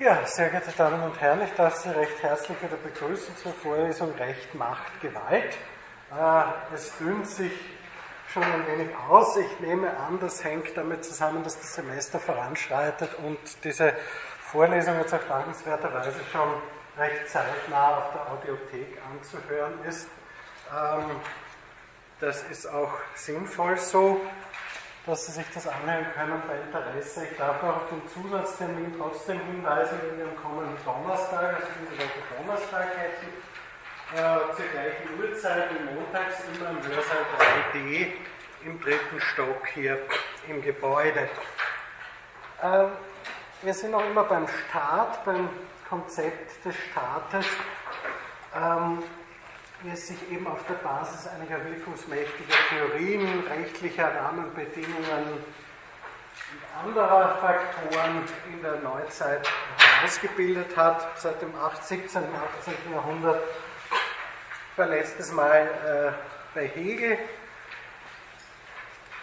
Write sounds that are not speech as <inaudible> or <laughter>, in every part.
Ja, sehr geehrte Damen und Herren, ich darf Sie recht herzlich wieder begrüßen zur Vorlesung Recht, Macht, Gewalt. Äh, es dünnt sich schon ein wenig aus. Ich nehme an, das hängt damit zusammen, dass das Semester voranschreitet und diese Vorlesung jetzt auch dankenswerterweise schon recht zeitnah auf der Audiothek anzuhören ist. Ähm, das ist auch sinnvoll so dass Sie sich das anhören können bei Interesse. Ich darf auch auf den Zusatztermin trotzdem hinweisen, den wir am kommenden Donnerstag, also diese Woche Donnerstag hätten, äh, zur gleichen Uhrzeit wie montags immer im Hörsaal 3D im dritten Stock hier im Gebäude. Äh, wir sind noch immer beim Staat, beim Konzept des Staates. Ähm, wie es sich eben auf der Basis einiger wirkungsmächtiger Theorien, rechtlicher Rahmenbedingungen und anderer Faktoren in der Neuzeit ausgebildet hat, seit dem 17. und 18. Jahrhundert. War letztes Mal äh, bei Hegel.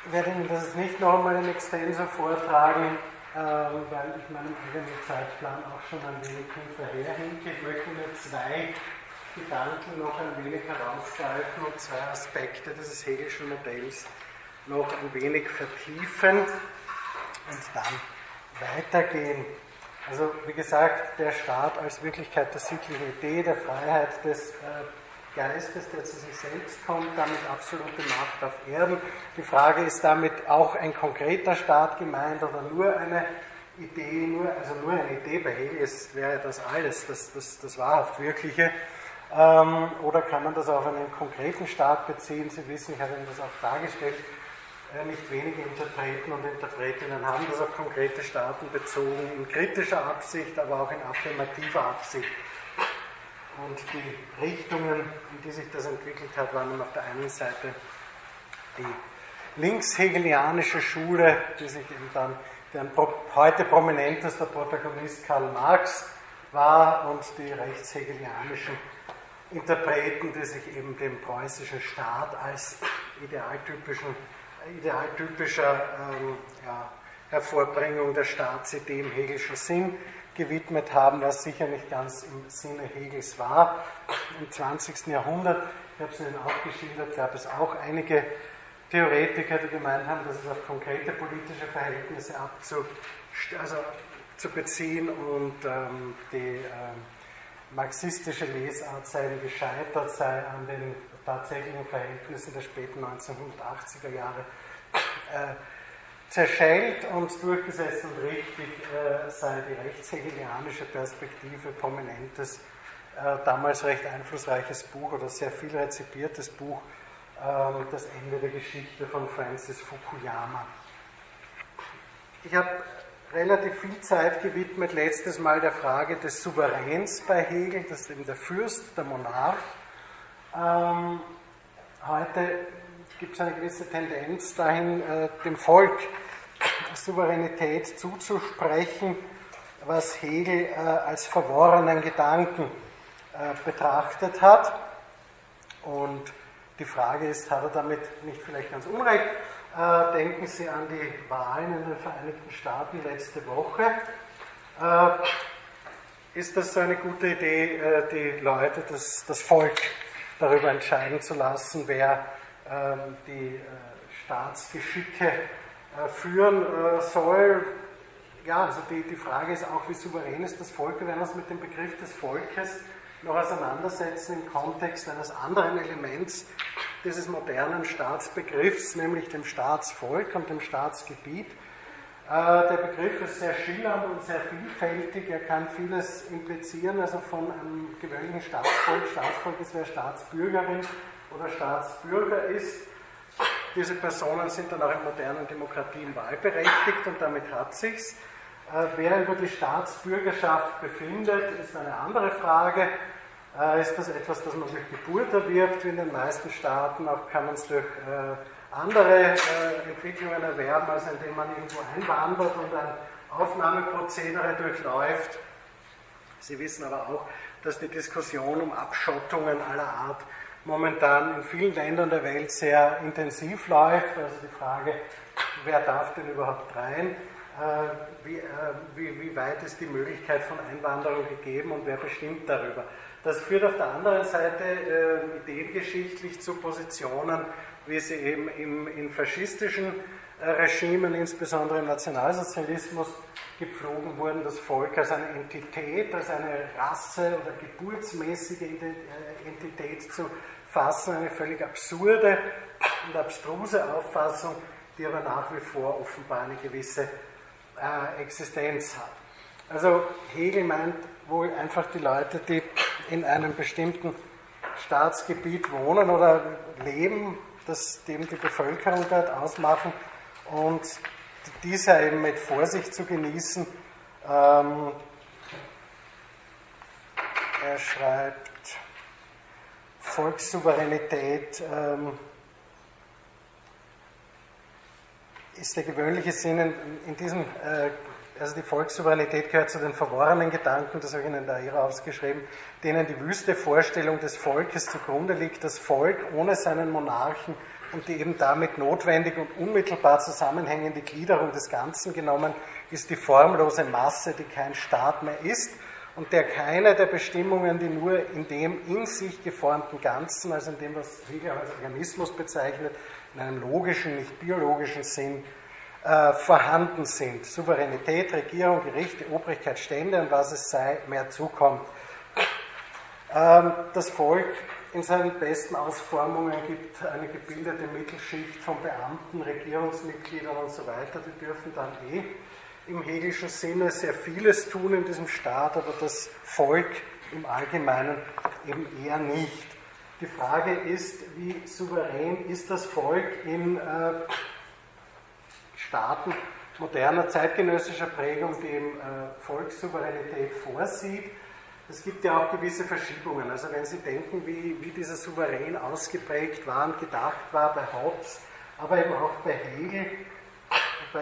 Ich werde Ihnen das nicht noch einmal in Extenso vortragen, äh, weil ich meinem eigenen Zeitplan auch schon ein wenig hinterherhinke. Ich möchte nur zwei Gedanken noch ein wenig herausgreifen und zwei Aspekte dieses Hegelschen Modells noch ein wenig vertiefen und dann weitergehen. Also wie gesagt, der Staat als Wirklichkeit der sittlichen Idee, der Freiheit des äh, Geistes, der zu sich selbst kommt, damit absolute Macht auf Erden. Die Frage ist damit auch ein konkreter Staat gemeint oder nur eine Idee, nur, also nur eine Idee bei Hegel ist, wäre das alles, das, das, das wahrhaft Wirkliche. Ähm, oder kann man das auf einen konkreten Staat beziehen? Sie wissen, ich habe Ihnen das auch dargestellt. Äh, nicht wenige Interpreten und Interpretinnen haben das auf konkrete Staaten bezogen, in kritischer Absicht, aber auch in affirmativer Absicht. Und die Richtungen, in die sich das entwickelt hat, waren auf der einen Seite die linkshegelianische Schule, die sich eben dann, deren heute prominentester Protagonist Karl Marx war, und die rechtshegelianischen Interpreten, die sich eben dem preußischen Staat als idealtypischen, idealtypischer ähm, ja, Hervorbringung der Staatsidee im Hegelschen Sinn gewidmet haben, was sicher nicht ganz im Sinne Hegels war. Im 20. Jahrhundert, ich habe es Ihnen auch geschildert, gab es auch einige Theoretiker, die gemeint haben, dass es auf konkrete politische Verhältnisse abzu, also zu beziehen und ähm, die ähm, marxistische Lesart sei gescheitert, sei an den tatsächlichen Verhältnissen der späten 1980er Jahre äh, zerschellt und durchgesetzt und richtig äh, sei die rechtshegelianische Perspektive prominentes, äh, damals recht einflussreiches Buch oder sehr viel rezipiertes Buch, ähm, Das Ende der Geschichte von Francis Fukuyama. Ich habe relativ viel Zeit gewidmet, letztes Mal der Frage des Souveräns bei Hegel, das ist eben der Fürst, der Monarch. Ähm, heute gibt es eine gewisse Tendenz dahin, äh, dem Volk Souveränität zuzusprechen, was Hegel äh, als verworrenen Gedanken äh, betrachtet hat. Und die Frage ist, hat er damit nicht vielleicht ganz unrecht? Äh, denken Sie an die Wahlen in den Vereinigten Staaten letzte Woche. Äh, ist das so eine gute Idee, äh, die Leute, das, das Volk darüber entscheiden zu lassen, wer ähm, die Staatsgeschicke führen soll? Ja, also die, die Frage ist auch, wie souverän ist das Volk? Wir werden uns mit dem Begriff des Volkes noch auseinandersetzen im Kontext eines anderen Elements dieses modernen Staatsbegriffs, nämlich dem Staatsvolk und dem Staatsgebiet. Äh, der Begriff ist sehr schillernd und sehr vielfältig. Er kann vieles implizieren, also von einem gewöhnlichen Staatsvolk. Staatsvolk ist, wer Staatsbürgerin oder Staatsbürger ist. Diese Personen sind dann auch in modernen Demokratien wahlberechtigt und damit hat sich's. Äh, wer über die Staatsbürgerschaft befindet, ist eine andere Frage. Äh, ist das etwas, das man durch Geburt erwirbt, wie in den meisten Staaten. Auch kann man es durch äh, andere äh, Entwicklungen erwerben, als indem man irgendwo einwandert und ein Aufnahmeprozedere durchläuft. Sie wissen aber auch, dass die Diskussion um Abschottungen aller Art momentan in vielen Ländern der Welt sehr intensiv läuft. Also die Frage, wer darf denn überhaupt rein? äh, wie, äh, wie, wie weit ist die Möglichkeit von Einwanderung gegeben und wer bestimmt darüber. Das führt auf der anderen Seite äh, ideengeschichtlich zu Positionen, wie sie eben im, in faschistischen äh, Regimen, insbesondere im Nationalsozialismus, gepflogen wurden, das Volk als eine Entität, als eine Rasse oder geburtsmäßige äh, Entität zu fassen, eine völlig absurde und abstruse Auffassung, die aber nach wie vor offenbar eine gewisse äh, Existenz hat. Also Hegel meint wohl einfach die Leute, die in einem bestimmten Staatsgebiet wohnen oder leben, das eben die Bevölkerung dort ausmachen und dieser eben mit Vorsicht zu genießen. Ähm, er schreibt, Volkssouveränität ähm, ist der gewöhnliche Sinn in, in diesem, äh, also die Volkssouveränität gehört zu den verworrenen Gedanken, das habe ich Ihnen da hier ausgeschrieben, denen die wüste Vorstellung des Volkes zugrunde liegt, das Volk ohne seinen Monarchen und die eben damit notwendig und unmittelbar zusammenhängende Gliederung des Ganzen genommen, ist die formlose Masse, die kein Staat mehr ist und der keine der Bestimmungen, die nur in dem in sich geformten Ganzen, also in dem, was Hegel als Organismus bezeichnet, in einem logischen, nicht biologischen Sinn, äh, vorhanden sind. Souveränität, Regierung, Gerichte, Obrigkeit, Stände und was es sei, mehr zukommt. Ähm, das Volk in seinen besten Ausformungen gibt eine gebildete Mittelschicht von Beamten, Regierungsmitgliedern und so weiter, die dürfen dann eh im hegelischen Sinne sehr vieles tun in diesem Staat, aber das Volk im Allgemeinen eben eher nicht. Die Frage ist, wie souverän ist das Volk in äh, Staaten moderner zeitgenössischer Prägung, die eben äh, Volkssouveränität vorsieht? Es gibt ja auch gewisse Verschiebungen. Also wenn Sie denken, wie, wie dieser Souverän ausgeprägt war und gedacht war bei Hobbes, aber eben auch bei Hegel,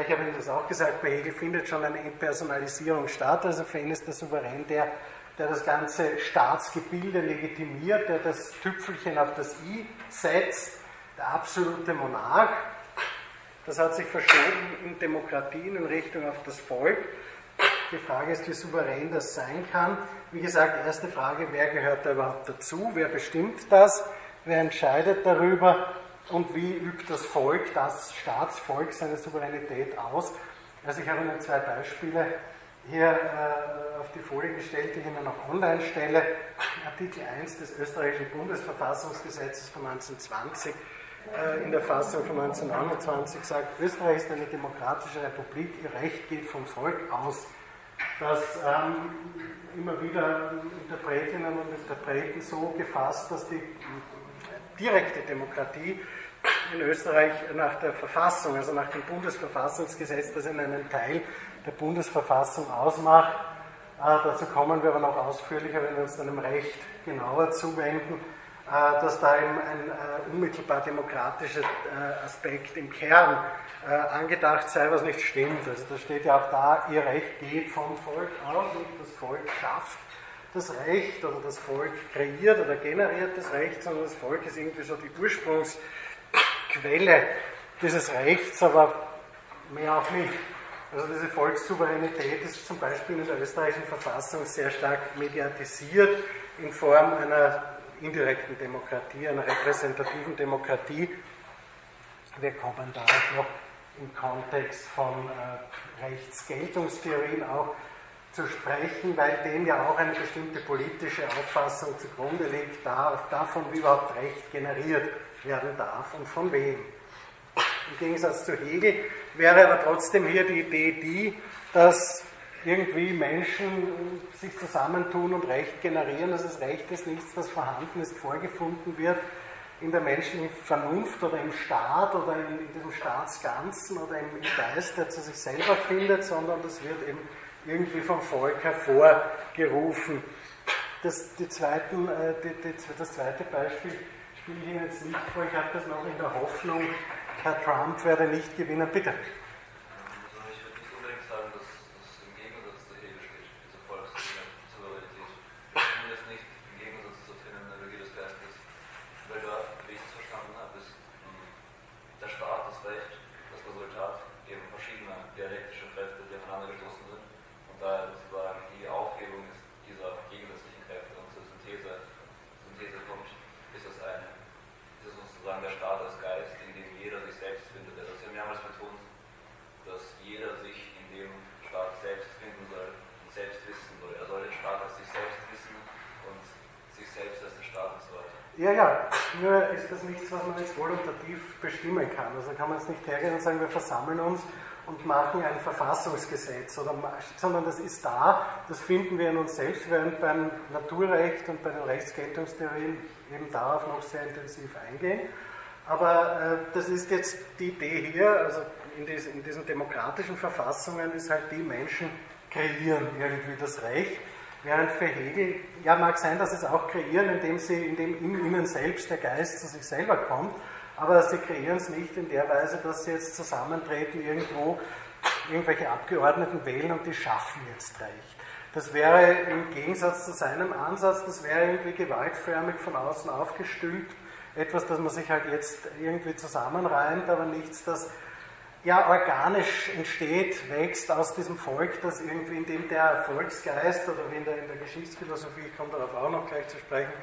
ich habe Ihnen das auch gesagt, bei Hegel findet schon eine Entpersonalisierung statt. Also für ihn ist der Souverän der, der das ganze Staatsgebilde legitimiert, der das Tüpfelchen auf das I setzt, der absolute Monarch. Das hat sich verschoben in Demokratien in Richtung auf das Volk. Die Frage ist, wie souverän das sein kann. Wie gesagt, erste Frage, wer gehört da überhaupt dazu? Wer bestimmt das? Wer entscheidet darüber? und wie übt das Volk, das Staatsvolk, seine Souveränität aus. Also ich habe Ihnen zwei Beispiele hier äh, auf die Folie gestellt, die ich Ihnen noch online stelle. Artikel 1 des österreichischen Bundesverfassungsgesetzes von 1920 äh, in der Fassung von 1929 sagt, Österreich ist eine demokratische Republik, ihr Recht geht vom Volk aus. Das ähm, immer wieder Interpretinnen und Interpreten so gefasst, dass die direkte Demokratie in Österreich nach der Verfassung, also nach dem Bundesverfassungsgesetz, das in einem Teil der Bundesverfassung ausmacht. Äh, dazu kommen wir aber noch ausführlicher, wenn wir uns dann dem Recht genauer zuwenden, äh, dass da eben ein äh, unmittelbar demokratischer äh, Aspekt im Kern äh, angedacht sei, was nicht stimmt. Also da steht ja auch da, ihr Recht geht vom Volk aus und das Volk schafft das Recht oder das Volk kreiert oder generiert das Recht, sondern das Volk ist irgendwie so die Ursprungsquelle dieses Rechts, aber mehr auch nicht. Also diese Volkssouveränität ist zum Beispiel in der österreichischen Verfassung sehr stark mediatisiert in Form einer indirekten Demokratie, einer repräsentativen Demokratie. Wir kommen da auch noch im Kontext von äh, Rechtsgeltungstheorien auch zu sprechen, weil dem ja auch eine bestimmte politische Auffassung zugrunde liegt, davon, wie überhaupt Recht generiert werden darf und von wem. Im Gegensatz zu Hegel wäre aber trotzdem hier die Idee die, dass irgendwie Menschen sich zusammentun und Recht generieren. dass das Recht ist nichts, das vorhanden ist, vorgefunden wird in der menschlichen Vernunft oder im Staat oder in, in diesem Staatsganzen oder im Geist, der zu sich selber findet, sondern das wird eben irgendwie vom Volk hervorgerufen. Das, die zweiten, äh, die, die, das zweite Beispiel spiele ich Ihnen jetzt nicht vor. Ich habe das noch in der Hoffnung, Herr Trump werde nicht gewinnen. Bitte. Also ich würde nicht unbedingt sagen, dass das im Gegensatz zur Hegel steht, diese Volkssouveränität. Zumindest nicht im Gegensatz zur Phänomenologie des Geistes. Weil da, wie ich es verstanden habe, ist der Staat, das Recht, das Resultat eben verschiedener dialektischer Kräfte Ja, ja, nur ist das nichts, was man jetzt volontativ bestimmen kann. Also kann man jetzt nicht hergehen und sagen, wir versammeln uns und machen ein Verfassungsgesetz, oder, sondern das ist da, das finden wir in uns selbst, während beim Naturrecht und bei den Rechtsgeltungstheorien eben darauf noch sehr intensiv eingehen. Aber äh, das ist jetzt die Idee hier, also in, dies, in diesen demokratischen Verfassungen ist halt die Menschen kreieren irgendwie das Recht Während für Hegel, ja mag sein, dass sie es auch kreieren, indem, sie, indem in ihnen selbst der Geist zu sich selber kommt, aber sie kreieren es nicht in der Weise, dass sie jetzt zusammentreten irgendwo, irgendwelche Abgeordneten wählen und die schaffen jetzt Recht. Das wäre im Gegensatz zu seinem Ansatz, das wäre irgendwie gewaltförmig von außen aufgestülpt, etwas, das man sich halt jetzt irgendwie zusammenreimt, aber nichts, das ja organisch entsteht, wächst aus diesem Volk, das irgendwie in dem der Volksgeist oder in der, in der Geschichtsphilosophie, ich komme darauf auch noch gleich zu sprechen,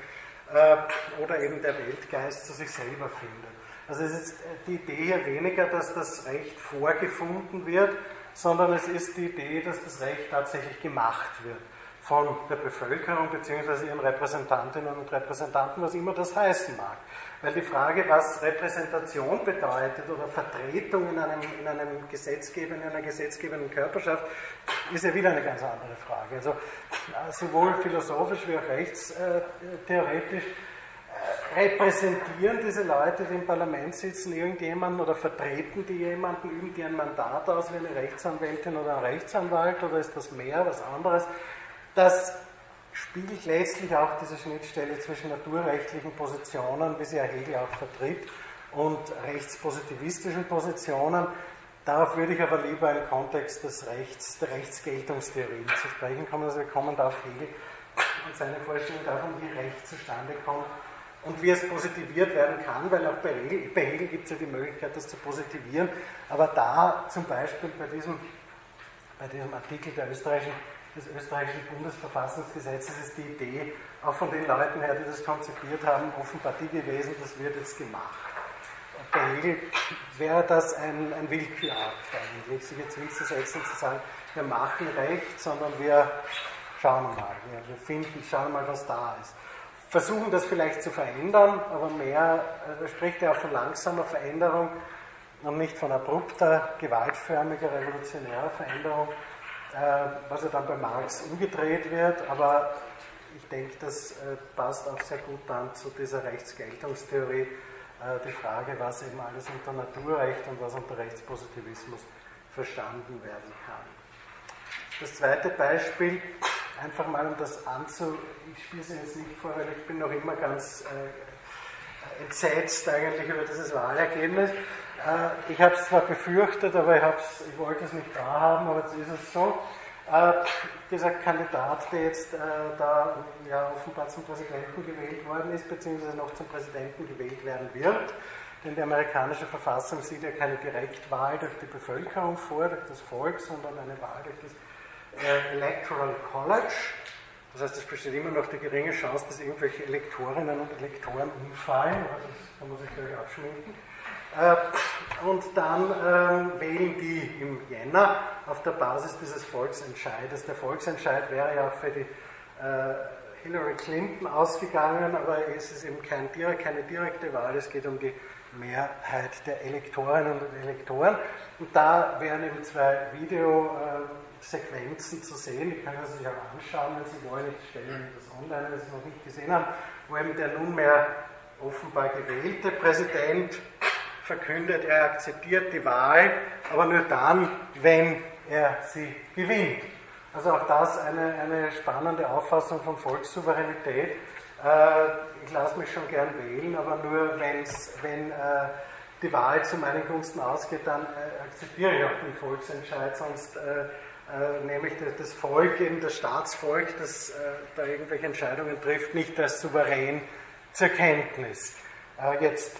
äh, oder eben der Weltgeist zu sich selber findet. Also es ist die Idee hier weniger, dass das Recht vorgefunden wird, sondern es ist die Idee, dass das Recht tatsächlich gemacht wird von der Bevölkerung bzw. ihren Repräsentantinnen und Repräsentanten, was immer das heißen mag. Weil die Frage, was Repräsentation bedeutet oder Vertretung in einem, in einem Gesetzgeber, in einer gesetzgebenden Körperschaft, ist ja wieder eine ganz andere Frage. Also äh, sowohl philosophisch wie auch rechtstheoretisch äh, repräsentieren diese Leute, die im Parlament sitzen, irgendjemanden oder vertreten die jemanden, üben die ein Mandat aus wie eine Rechtsanwältin oder ein Rechtsanwalt oder ist das mehr, was anderes? Das spiegelt letztlich auch diese Schnittstelle zwischen naturrechtlichen Positionen, wie sie ja Hegel auch vertritt, und rechtspositivistischen Positionen. Darauf würde ich aber lieber im Kontext des Rechts, der Rechtsgeltungstheorie zu sprechen kommen. Also wir kommen da auf Hegel und seine Vorstellung davon, wie Recht zustande kommt und wie es positiviert werden kann, weil auch bei Hegel, bei Hegel gibt es ja die Möglichkeit, das zu positivieren. Aber da zum Beispiel bei diesem, bei diesem Artikel der österreichischen des österreichischen Bundesverfassungsgesetzes ist die Idee, auch von den Leuten her, die das konzipiert haben, offenbar die gewesen, das wird jetzt gemacht. Bei Hegel wäre das ein, ein Willkürakt eigentlich, sich jetzt hinzusetzen und zu sagen, wir machen Recht, sondern wir schauen mal, wir, wir finden, schauen mal, was da ist. Versuchen das vielleicht zu verändern, aber mehr, da spricht er auch von langsamer Veränderung und nicht von abrupter, gewaltförmiger, revolutionärer Veränderung. Äh, was ja dann bei Marx umgedreht wird, aber ich denke, das äh, passt auch sehr gut dann zu dieser Rechtsgeltungstheorie, äh, die Frage, was eben alles unter Naturrecht und was unter Rechtspositivismus verstanden werden kann. Das zweite Beispiel, einfach mal um das anzu, ich spiele es jetzt nicht vor, weil ich bin noch immer ganz äh, entsetzt eigentlich über dieses Wahlergebnis. Äh, ich habe es zwar befürchtet, aber ich, ich wollte es nicht da haben, aber jetzt ist es so. Äh, dieser Kandidat, der jetzt äh, da ja, offenbar zum Präsidenten gewählt worden ist, beziehungsweise noch zum Präsidenten gewählt werden wird, denn die amerikanische Verfassung sieht ja keine Direktwahl durch die Bevölkerung vor, durch das Volk, sondern eine Wahl durch das Electoral College. Das heißt, es besteht immer noch die geringe Chance, dass irgendwelche Elektorinnen und Elektoren umfallen, aber das man sich gleich abschminken. Äh, und dann ähm, wählen die im Jänner auf der Basis dieses Volksentscheides. Der Volksentscheid wäre ja auch für die äh, Hillary Clinton ausgegangen, aber es ist eben kein, keine direkte Wahl, es geht um die Mehrheit der Elektorinnen und Elektoren. Und da wären eben zwei Videosequenzen zu sehen, die können Sie sich auch anschauen, wenn Sie wollen. Ich stelle Ihnen das online, wenn Sie es noch nicht gesehen haben, wo eben der nunmehr offenbar gewählte Präsident verkündet, er akzeptiert die Wahl, aber nur dann, wenn er sie gewinnt. Also auch das eine, eine spannende Auffassung von Volkssouveränität. Äh, ich lasse mich schon gern wählen, aber nur wenn's, wenn äh, die Wahl zu meinen Gunsten ausgeht, dann äh, akzeptiere ich auch den Volksentscheid, sonst äh, äh, nämlich das Volk, eben das Staatsvolk, das äh, da irgendwelche Entscheidungen trifft, nicht als souverän zur Kenntnis. Jetzt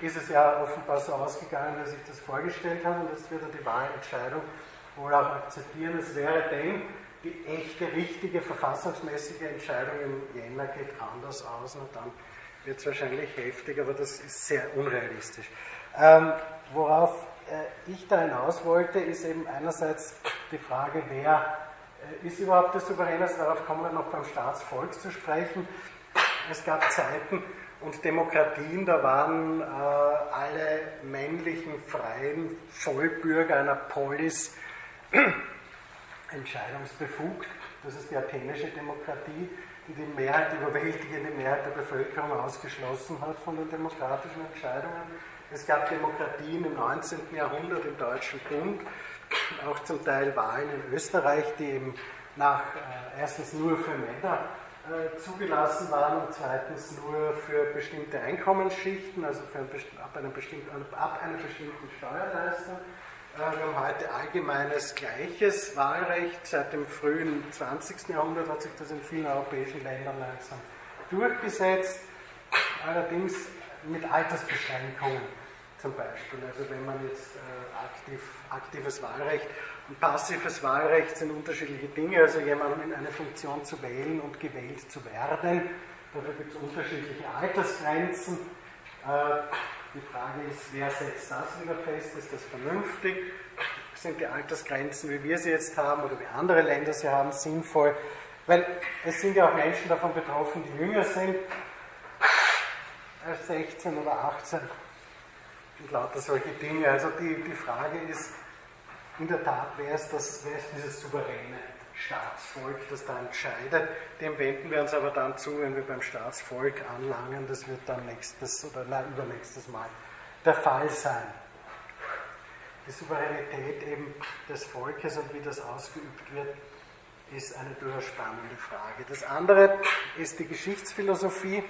ist es ja offenbar so ausgegangen, dass ich das vorgestellt habe und jetzt wird er die Wahlentscheidung wohl auch akzeptieren. Es wäre denn die echte, richtige, verfassungsmäßige Entscheidung im Jänner geht anders aus und dann wird es wahrscheinlich heftig, aber das ist sehr unrealistisch. Ähm, worauf äh, ich da hinaus wollte, ist eben einerseits die Frage, wer äh, ist überhaupt der Souverän? Darauf kommen wir noch beim Staatsvolk zu sprechen. Es gab Zeiten, und Demokratien, da waren äh, alle männlichen, freien Vollbürger einer Polis <clears throat> entscheidungsbefugt. Das ist die athenische Demokratie, die die Mehrheit, die überwältigende Mehrheit der Bevölkerung ausgeschlossen hat von den demokratischen Entscheidungen. Es gab Demokratien im 19. Jahrhundert im Deutschen Bund, auch zum Teil Wahlen in Österreich, die eben nach äh, erstens nur für Männer zugelassen waren und zweitens nur für bestimmte Einkommensschichten, also ein ab, einer ab einer bestimmten Steuerleistung. Äh, wir haben heute allgemeines gleiches Wahlrecht. Seit dem frühen 20. Jahrhundert hat sich das in vielen europäischen Ländern langsam durchgesetzt, allerdings mit Altersbeschränkungen zum Beispiel. Also wenn man jetzt äh, aktiv, aktives Wahlrecht und passives Wahlrecht sind unterschiedliche Dinge, also jemanden in eine Funktion zu wählen und gewählt zu werden. Dafür gibt es unterschiedliche Altersgrenzen. Äh, die Frage ist, wer setzt das wieder fest? Ist das vernünftig? Sind die Altersgrenzen, wie wir sie jetzt haben oder wie andere Länder sie haben, sinnvoll? Weil es sind ja auch Menschen davon betroffen, die jünger sind als 16 oder 18 und lauter solche Dinge. Also die, die Frage ist in der Tat, wer ist, das, wer ist dieses souveräne Staatsvolk, das da entscheidet. Dem wenden wir uns aber dann zu, wenn wir beim Staatsvolk anlangen. Das wird dann nächstes oder nein, übernächstes Mal der Fall sein. Die Souveränität eben des Volkes und wie das ausgeübt wird, ist eine durchaus spannende Frage. Das andere ist die Geschichtsphilosophie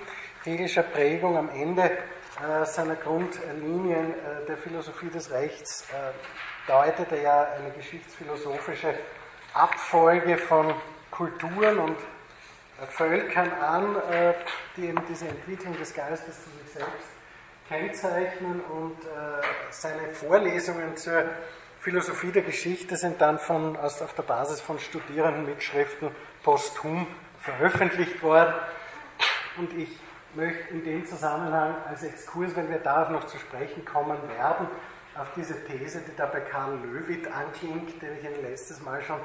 hegelischer Prägung am Ende äh, seiner Grundlinien äh, der Philosophie des Rechts äh, deutet er ja eine geschichtsphilosophische Abfolge von Kulturen und Völkern an, äh, die eben diese Entwicklung des Geistes zu sich selbst kennzeichnen und äh, seine Vorlesungen zur Philosophie der Geschichte sind dann von, aus, auf der Basis von Studierendenmitschriften posthum veröffentlicht worden. Und ich möchte in dem Zusammenhang als Exkurs, wenn wir darauf noch zu sprechen kommen werden, auf diese These, die da bei Karl Löwit anklingt, den ich Ihnen letztes Mal schon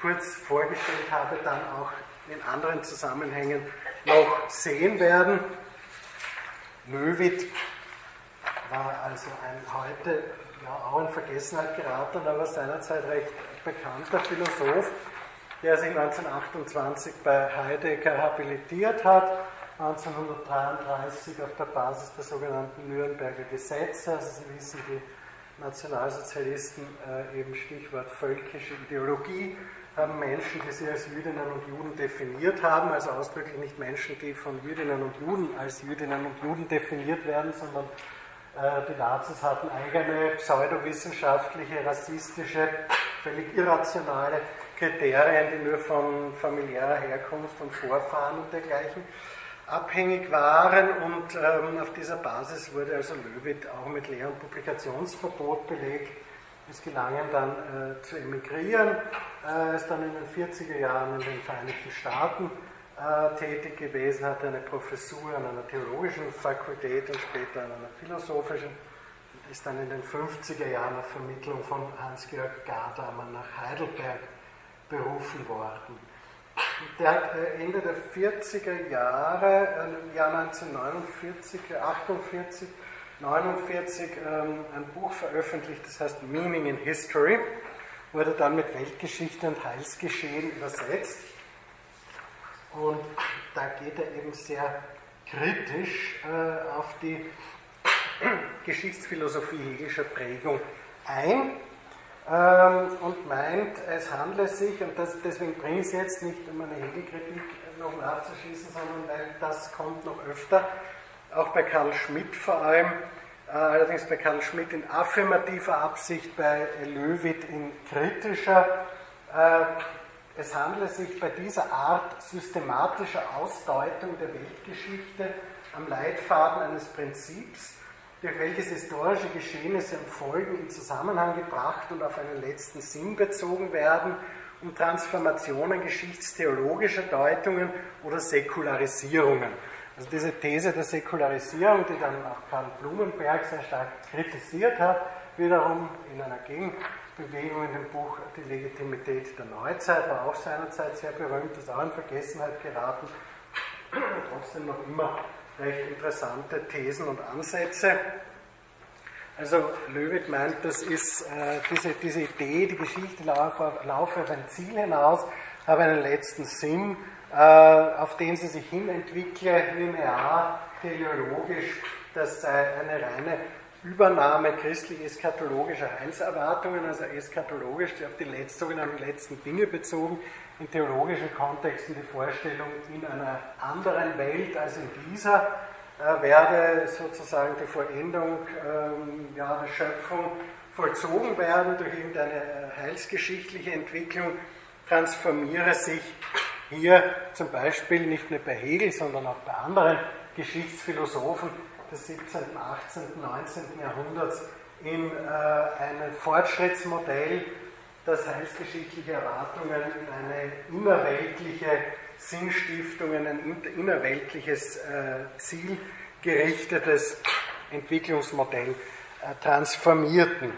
kurz vorgestellt habe, dann auch in anderen Zusammenhängen noch sehen werden. Löwit war also ein heute ja, auch in Vergessenheit geraten, aber seinerzeit recht bekannter Philosoph, der sich 1928 bei Heidegger habilitiert hat 1933 auf der Basis der sogenannten Nürnberger Gesetze. Also Sie wissen, die Nationalsozialisten, äh, eben Stichwort völkische Ideologie, haben Menschen, die sie als Jüdinnen und Juden definiert haben, also ausdrücklich nicht Menschen, die von Jüdinnen und Juden als Jüdinnen und Juden definiert werden, sondern äh, die Nazis hatten eigene pseudowissenschaftliche, rassistische, völlig irrationale Kriterien, die nur von familiärer Herkunft und Vorfahren und dergleichen abhängig waren und ähm, auf dieser Basis wurde also Löwit auch mit Lehr- und Publikationsverbot belegt. Es gelang ihm dann äh, zu emigrieren, äh, ist dann in den 40er Jahren in den Vereinigten Staaten äh, tätig gewesen, hatte eine Professur an einer theologischen Fakultät und später an einer philosophischen und ist dann in den 50er Jahren auf Vermittlung von Hans-Georg Gadamer nach Heidelberg berufen worden. Der hat äh, Ende der 40er Jahre, äh, im Jahr 1949, 48, 49 ein Buch veröffentlicht, das heißt Meaning in History, wurde dann mit Weltgeschichte und Heilsgeschehen übersetzt. Und da geht er eben sehr kritisch äh, auf die <clears throat> Geschichtsphilosophie hegelischer Prägung ein ähm, und meint, es handle sich, und das, deswegen bringe ich es jetzt nicht, um eine Hegelkritik noch nachzuschießen, sondern weil das kommt noch öfter, auch bei Karl Schmidt vor allem, äh, allerdings bei Karl Schmidt in affirmativer Absicht, bei Löwit in kritischer. Äh, es handle sich bei dieser Art systematischer Ausdeutung der Weltgeschichte am Leitfaden eines Prinzips, durch welches historische Geschehnisse und Folgen in Zusammenhang gebracht und auf einen letzten Sinn bezogen werden, um Transformationen geschichtstheologischer Deutungen oder Säkularisierungen. Also diese These der Säkularisierung, die dann auch Karl Blumenberg sehr stark kritisiert hat, wiederum in einer Gegenbewegung in dem Buch Die Legitimität der Neuzeit, war auch seinerzeit sehr berühmt, ist auch in Vergessenheit geraten, trotzdem noch immer recht interessante Thesen und Ansätze. Also Löwit meint, das ist äh, diese, diese Idee, die Geschichte laufe, laufe auf ein Ziel hinaus, habe einen letzten Sinn, äh, auf den sie sich hin entwickle, linear, teleologisch, das sei eine reine Übernahme christlich-eskatologischer Heilserwartungen, also eschatologisch auf die letzten, sogenannten letzten Dinge bezogen, in theologischen Kontexten die Vorstellung, in einer anderen Welt als in dieser äh, werde sozusagen die Vollendung ähm, ja, der Schöpfung vollzogen werden durch irgendeine äh, heilsgeschichtliche Entwicklung, transformiere sich hier zum Beispiel nicht nur bei Hegel, sondern auch bei anderen Geschichtsphilosophen des 17., 18., 19. Jahrhunderts in äh, ein Fortschrittsmodell, das heilsgeschichtliche Erwartungen in eine innerweltliche Sinnstiftung, in ein innerweltliches äh, zielgerichtetes Entwicklungsmodell äh, transformierten.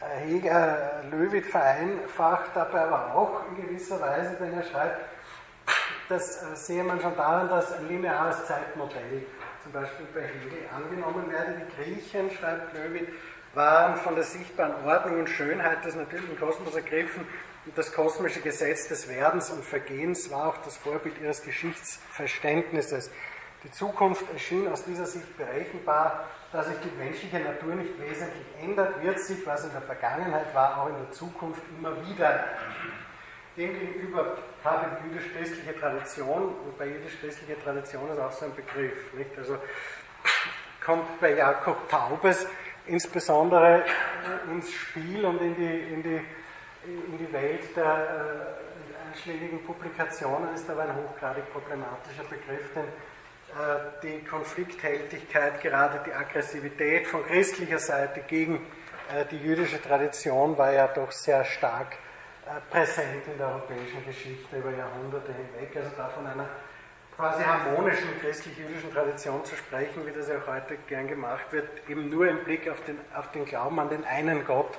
Äh, Heger Löwit vereinfacht dabei aber auch in gewisser Weise, wenn er schreibt, das äh, sehe man schon daran, dass ein lineares Zeitmodell zum Beispiel bei Hegel angenommen werde. Die Griechen, schreibt Löwit, waren von der sichtbaren Ordnung und Schönheit des natürlichen Kosmos ergriffen und das kosmische Gesetz des Werdens und Vergehens war auch das Vorbild ihres Geschichtsverständnisses. Die Zukunft erschien aus dieser Sicht berechenbar, da sich die menschliche Natur nicht wesentlich ändert, wird sich, was in der Vergangenheit war, auch in der Zukunft immer wieder Demgegenüber habe die jüdisch-christliche Tradition, und bei jüdisch-christlicher Tradition ist auch so ein Begriff, nicht? Also kommt bei Jakob Taubes insbesondere ins Spiel und in die, in die, in die Welt der äh, einschlägigen Publikationen ist aber ein hochgradig problematischer Begriff, denn äh, die Konflikthältigkeit, gerade die Aggressivität von christlicher Seite gegen äh, die jüdische Tradition war ja doch sehr stark äh, präsent in der europäischen Geschichte über Jahrhunderte hinweg. Also da von einer quasi harmonischen christlich-jüdischen Tradition zu sprechen, wie das ja auch heute gern gemacht wird, eben nur im Blick auf den, auf den Glauben an den einen Gott,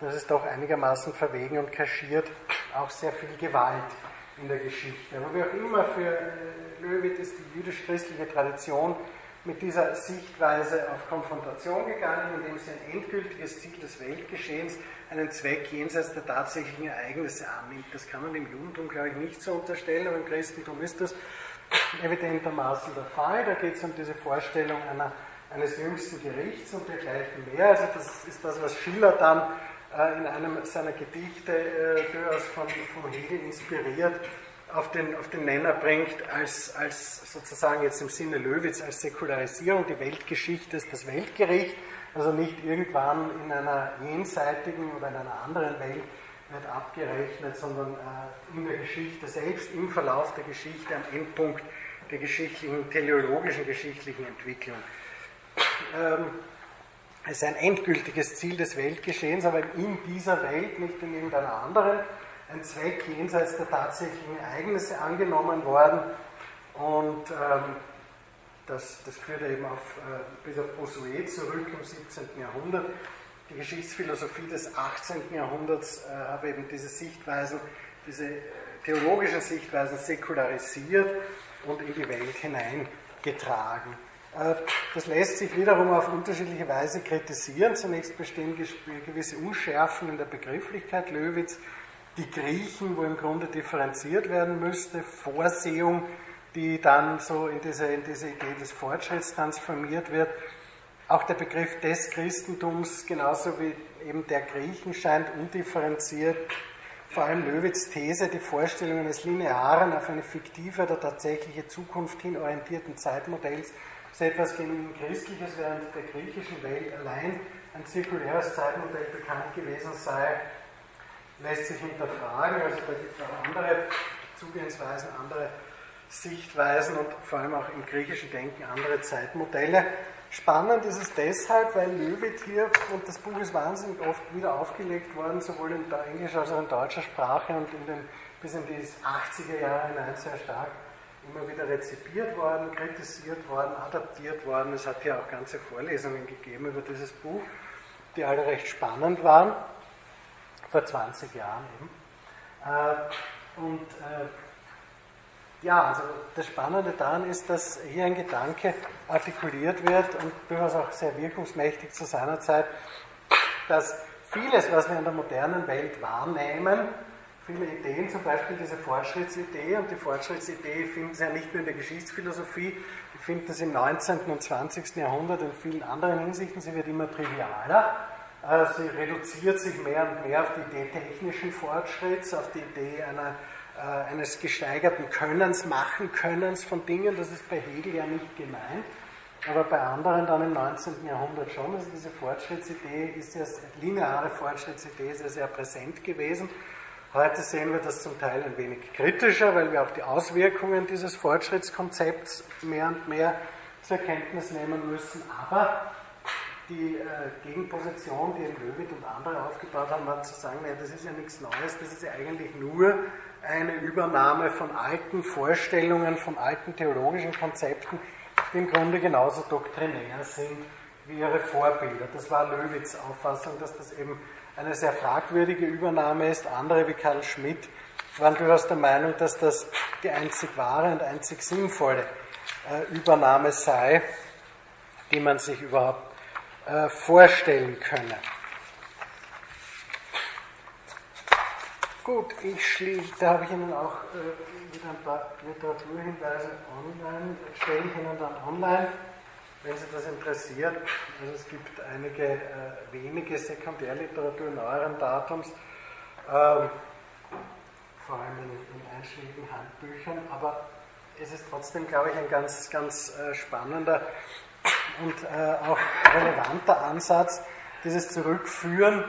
das ist doch einigermaßen verwegen und kaschiert auch sehr viel Gewalt in der Geschichte. Aber wie auch immer, für Löwit ist die jüdisch-christliche Tradition mit dieser Sichtweise auf Konfrontation gegangen, indem sie ein endgültiges Ziel des Weltgeschehens einen Zweck jenseits der tatsächlichen Ereignisse annimmt. Das kann man im Judentum, glaube ich, nicht so unterstellen, aber im Christentum ist das evidentermaßen der Fall. Da geht es um diese Vorstellung einer, eines jüngsten Gerichts und dergleichen mehr. Also das ist das, was Schiller dann äh, in einem seiner Gedichte äh, durchaus von, von Hegel inspiriert auf den, auf den Nenner bringt, als, als sozusagen jetzt im Sinne Löwitz als Säkularisierung. Die Weltgeschichte ist das Weltgericht also nicht irgendwann in einer jenseitigen oder in einer anderen Welt wird abgerechnet, sondern äh, in der Geschichte selbst, im Verlauf der Geschichte, am Endpunkt der geschichtlichen, teleologischen geschichtlichen Entwicklung. Ähm, es ist ein endgültiges Ziel des Weltgeschehens, aber in dieser Welt, nicht in irgendeiner anderen, ein Zweck jenseits der tatsächlichen Ereignisse angenommen worden. Und ähm, das, das führt eben auf, äh, bis auf Bossuet zurück im 17. Jahrhundert. Die Geschichtsphilosophie des 18. Jahrhunderts äh, hat eben diese Sichtweisen, diese theologischen Sichtweisen säkularisiert und in die Welt hineingetragen. Äh, das lässt sich wiederum auf unterschiedliche Weise kritisieren. Zunächst bestehen gewisse Unschärfen in der Begrifflichkeit Löwitz. Die Griechen, wo im Grunde differenziert werden müsste, Vorsehung die dann so in diese, in diese Idee des Fortschritts transformiert wird. Auch der Begriff des Christentums, genauso wie eben der Griechen, scheint undifferenziert. Vor allem Löwitz These, die Vorstellung eines linearen, auf eine fiktive oder tatsächliche Zukunft hin orientierten Zeitmodells, ist etwas gegen Christliches, während der griechischen Welt allein ein zirkuläres Zeitmodell bekannt gewesen sei, lässt sich hinterfragen. Also da gibt es auch andere Zugehensweisen, andere Sichtweisen und vor allem auch im griechischen Denken andere Zeitmodelle. Spannend ist es deshalb, weil Löwit hier, und das Buch ist wahnsinnig oft wieder aufgelegt worden, sowohl in der englischen als auch in deutscher Sprache und in den, bis in die 80er Jahre hinein sehr stark immer wieder rezipiert worden, kritisiert worden, adaptiert worden. Es hat hier auch ganze Vorlesungen gegeben über dieses Buch, die alle recht spannend waren, vor 20 Jahren eben. Äh, und äh, ja, also das Spannende daran ist, dass hier ein Gedanke artikuliert wird und durchaus auch sehr wirkungsmächtig zu seiner Zeit, dass vieles, was wir in der modernen Welt wahrnehmen, viele Ideen, zum Beispiel diese Fortschrittsidee, und die Fortschrittsidee finden Sie ja nicht nur in der Geschichtsphilosophie, die finden Sie im 19. und 20. Jahrhundert in vielen anderen Hinsichten, sie wird immer trivialer, äh, sie reduziert sich mehr und mehr auf die Idee technischen Fortschritts, auf die Idee einer eines gesteigerten Könnens, Machen Könnens von Dingen, das ist bei Hegel ja nicht gemeint, aber bei anderen dann im 19. Jahrhundert schon. Also diese Fortschrittsidee ist ja, lineare Fortschrittsidee ist ja sehr präsent gewesen. Heute sehen wir das zum Teil ein wenig kritischer, weil wir auch die Auswirkungen dieses Fortschrittskonzepts mehr und mehr zur Kenntnis nehmen müssen. Aber die äh, Gegenposition, die Löwit und andere aufgebaut haben, war zu sagen, naja, das ist ja nichts Neues, das ist ja eigentlich nur eine Übernahme von alten Vorstellungen, von alten theologischen Konzepten, die im Grunde genauso doktrinär sind wie ihre Vorbilder. Das war Löwitz Auffassung, dass das eben eine sehr fragwürdige Übernahme ist. Andere wie Karl Schmidt waren durchaus der Meinung, dass das die einzig wahre und einzig sinnvolle äh, Übernahme sei, die man sich überhaupt äh, vorstellen könne. Gut, ich schließe, da habe ich Ihnen auch äh, wieder ein paar Literaturhinweise online, stelle ich Ihnen dann online, wenn Sie das interessiert. Also es gibt einige äh, wenige Sekundärliteratur neueren Datums, ähm, vor allem in, in einschlägigen Handbüchern, aber es ist trotzdem, glaube ich, ein ganz, ganz äh, spannender und äh, auch relevanter Ansatz, dieses Zurückführen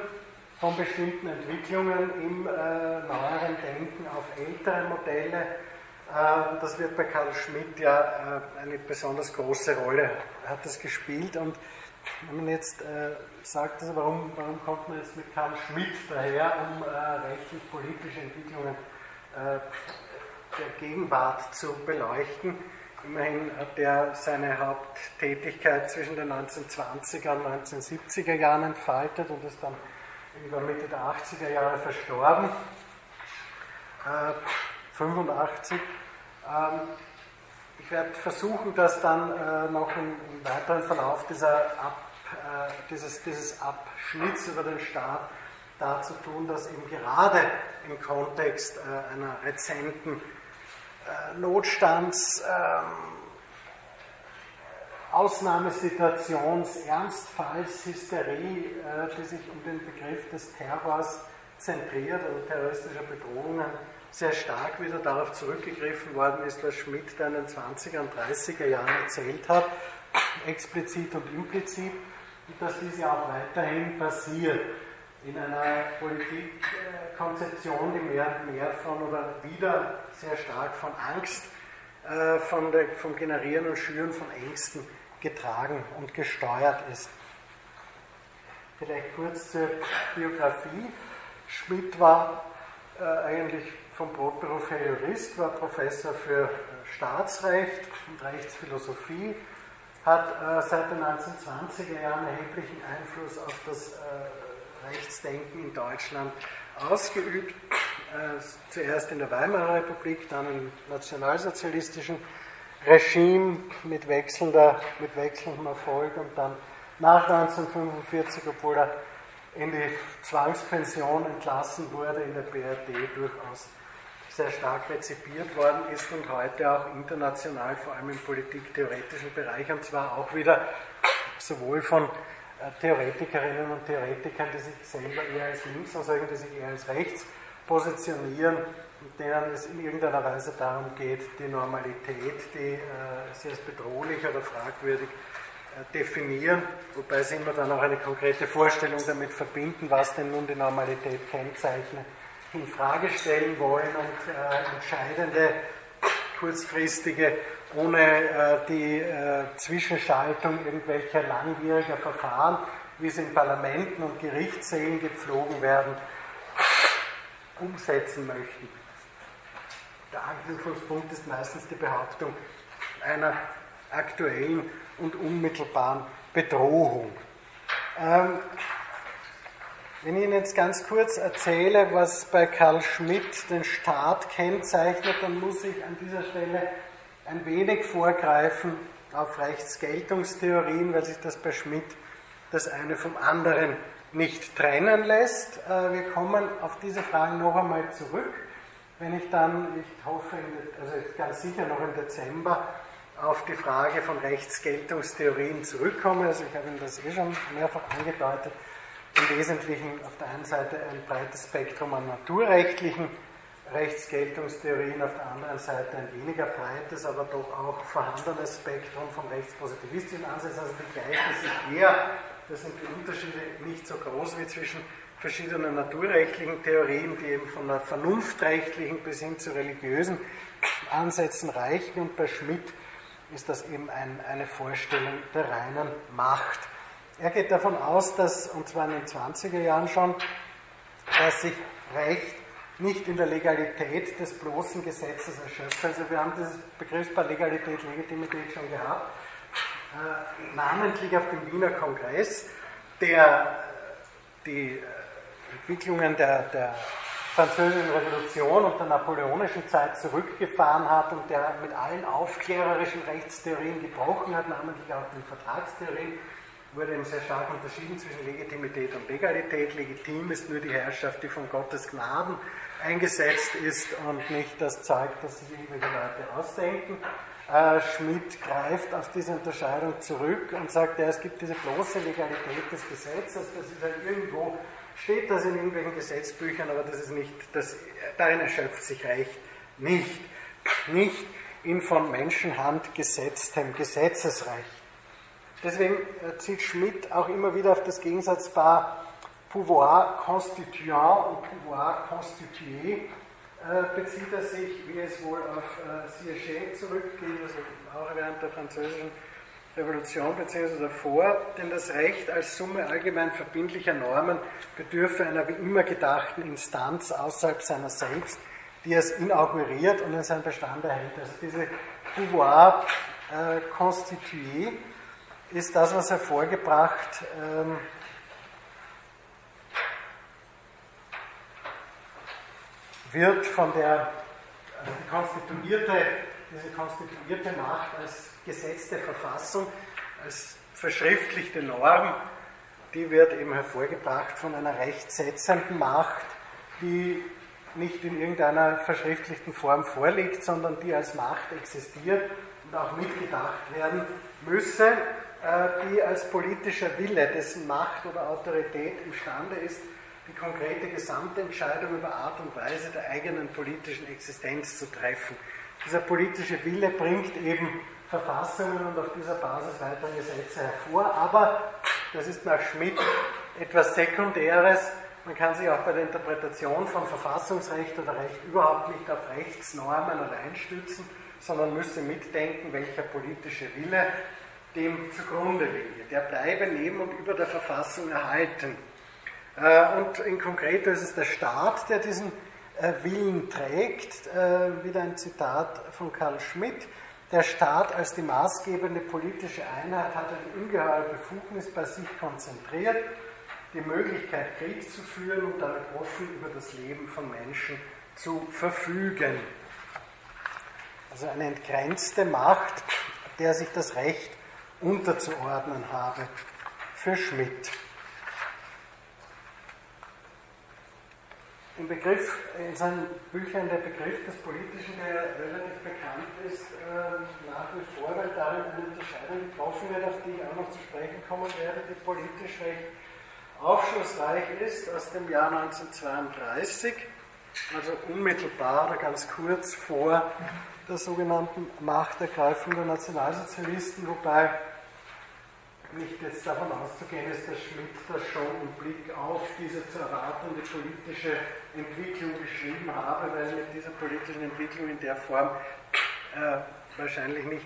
von bestimmten Entwicklungen im äh, neueren Denken auf ältere Modelle. Äh, das wird bei Karl Schmidt ja äh, eine besonders große Rolle, hat das gespielt. Und wenn man jetzt äh, sagt, also warum, warum kommt man jetzt mit Karl Schmidt daher, um äh, rechtlich-politische Entwicklungen äh, der Gegenwart zu beleuchten? Immerhin hat er seine Haupttätigkeit zwischen den 1920er und 1970er Jahren entfaltet und ist dann über Mitte der 80er Jahre verstorben, äh, 85. Ähm, ich werde versuchen, das dann äh, noch im, im, weiteren Verlauf dieser Ab, äh, dieses, dieses Abschnitts über den Staat darzutun, dass eben gerade im Kontext äh, einer rezenten äh, Notstands, ähm, Ausnahmesituations, Ernstfalls, Hysterie, äh, die sich um den Begriff des Terrors zentriert, also terroristischer Bedrohungen, sehr stark wieder darauf zurückgegriffen worden ist, was Schmidt da in den 20er und 30er Jahren erzählt hat, explizit und implizit, und dass dies ja auch weiterhin passiert. In einer Politikkonzeption, die mehr und mehr von oder wieder sehr stark von Angst, äh, von der, vom Generieren und Schüren von Ängsten getragen und gesteuert ist. Vielleicht kurz zur Biografie. Schmidt war äh, eigentlich vom Brotberuf her Jurist, war Professor für äh, Staatsrecht und Rechtsphilosophie, hat äh, seit den 1920er Jahren erheblichen Einfluss auf das äh, Rechtsdenken in Deutschland ausgeübt. Äh, zuerst in der Weimarer Republik, dann im nationalsozialistischen Regime mit, wechselnder, mit wechselndem Erfolg und dann nach 1945, obwohl er in die Zwangspension entlassen wurde, in der BRD durchaus sehr stark rezipiert worden ist und heute auch international, vor allem im politiktheoretischen Bereich, und zwar auch wieder sowohl von äh, Theoretikerinnen und Theoretikern, die sich selber eher als links und solchen, die sich eher als rechts positionieren, denen es in irgendeiner Weise darum geht, die Normalität, die äh, sie als bedrohlich oder fragwürdig äh, definieren, wobei sie immer dann auch eine konkrete Vorstellung damit verbinden, was denn nun die Normalität kennzeichnet, in Frage stellen wollen und äh, entscheidende, kurzfristige, ohne äh, die äh, Zwischenschaltung irgendwelcher langwieriger Verfahren, wie sie in Parlamenten und Gerichtssälen gepflogen werden, umsetzen möchten. Der Anknüpfungspunkt ist meistens die Behauptung einer aktuellen und unmittelbaren Bedrohung. Ähm, Wenn ich Ihnen jetzt ganz kurz erzähle, was bei Karl Schmidt den Staat kennzeichnet, dann muss ich an dieser Stelle ein wenig vorgreifen auf Rechtsgeltungstheorien, weil sich das bei Schmidt das eine vom anderen nicht trennen lässt. Äh, wir kommen auf diese Fragen noch einmal zurück, wenn ich dann, ich hoffe, also ganz sicher noch im Dezember, auf die Frage von Rechtsgeltungstheorien zurückkomme. Also ich habe Ihnen das eh schon mehrfach angedeutet im Wesentlichen auf der einen Seite ein breites Spektrum an naturrechtlichen Rechtsgeltungstheorien, auf der anderen Seite ein weniger breites, aber doch auch vorhandenes Spektrum von rechtspositivistischen Ansätzen. Also die gleichen sich eher, da sind die Unterschiede nicht so groß wie zwischen verschiedenen naturrechtlichen Theorien, die eben von der vernunftrechtlichen bis hin zu religiösen Ansätzen reichen. Und bei Schmidt ist das eben ein, eine Vorstellung der reinen Macht. Er geht davon aus, dass, und zwar in den 20er Jahren schon, dass sich Recht nicht in der Legalität des bloßen Gesetzes erschöpft. Also wir haben dieses Begriffspaar Legalität, Legitimität schon gehabt, äh, namentlich auf dem Wiener Kongress, der die äh, Entwicklungen der, der französischen Revolution und der napoleonischen Zeit zurückgefahren hat und der mit allen aufklärerischen Rechtstheorien gebrochen hat, namentlich auch den Vertragstheorien wurde eben sehr stark unterschieden zwischen Legitimität und Legalität. Legitim ist nur die Herrschaft, die von Gottes Gnaden eingesetzt ist und nicht das Zeug, das sich irgendwelche Leute ausdenken. Äh, Schmidt greift auf diese Unterscheidung zurück und sagt, ja, es gibt diese bloße Legalität des Gesetzes, das ist halt irgendwo, steht das in irgendwelchen Gesetzbüchern, aber das ist nicht, das, darin erschöpft sich Recht nicht. Nicht in von Menschenhand gesetztem Gesetzesrecht. Deswegen äh, zieht Schmidt auch immer wieder auf das Gegensatzpaar Pouvoir constituant und Pouvoir constitué. Äh, bezieht er sich, wie es wohl auf äh, Siaget zurückgeht, also auch während der französischen Revolution bzw. davor, denn das Recht als Summe allgemein verbindlicher Normen bedürfe einer wie immer gedachten Instanz außerhalb seiner selbst, die es inauguriert und in seinen Bestand erhält. Also diese Pouvoir äh, constitué ist das, was hervorgebracht ähm, wird von der also die konstituierte, diese konstituierte Macht als Gesetz der Verfassung, als verschriftlichte Norm, die wird eben hervorgebracht von einer rechtssetzenden Macht, die nicht in irgendeiner verschriftlichten Form vorliegt, sondern die als Macht existiert und auch mitgedacht werden müsse äh, die als politischer Wille, dessen Macht oder Autorität imstande ist, die konkrete Gesamtentscheidung über Art und Weise der eigenen politischen Existenz zu treffen. Dieser politische Wille bringt eben Verfassungen und auf dieser Basis weitere Gesetze hervor, aber das ist nach Schmidt etwas Sekundäres. Man kann sich auch bei der Interpretation von Verfassungsrecht oder Recht überhaupt nicht auf Rechtsnormen allein stützen, sondern müsse mitdenken, welcher politische Wille dem zugrunde liege. Der bleibe neben und über der Verfassung erhalten. Äh, und in konkret ist es der Staat, der diesen Willen trägt. Äh, wieder ein Zitat von Karl Schmidt. Der Staat als die maßgebende politische Einheit hat eine ungeheure Befugnis bei sich konzentriert, die Möglichkeit, Krieg zu führen und damit offen über das Leben von Menschen zu verfügen. Also eine entgrenzte Macht, der sich das Recht unterzuordnen habe für Schmidt. Im Begriff, in seinen Büchern der Begriff des Politischen, der relativ bekannt ist, äh, nach wie vor, weil darin eine Unterscheidung getroffen wird, auf die ich auch noch zu sprechen kommen werde, die politisch recht aufschlussreich ist, aus dem Jahr 1932, also unmittelbar oder ganz kurz vor der sogenannten Machtergreifung der Nationalsozialisten, wobei nicht jetzt davon auszugehen ist, dass Schmidt das schon im Blick auf diese zu erwartende politische Entwicklung geschrieben habe, weil mit dieser politischen Entwicklung in der Form äh, wahrscheinlich nicht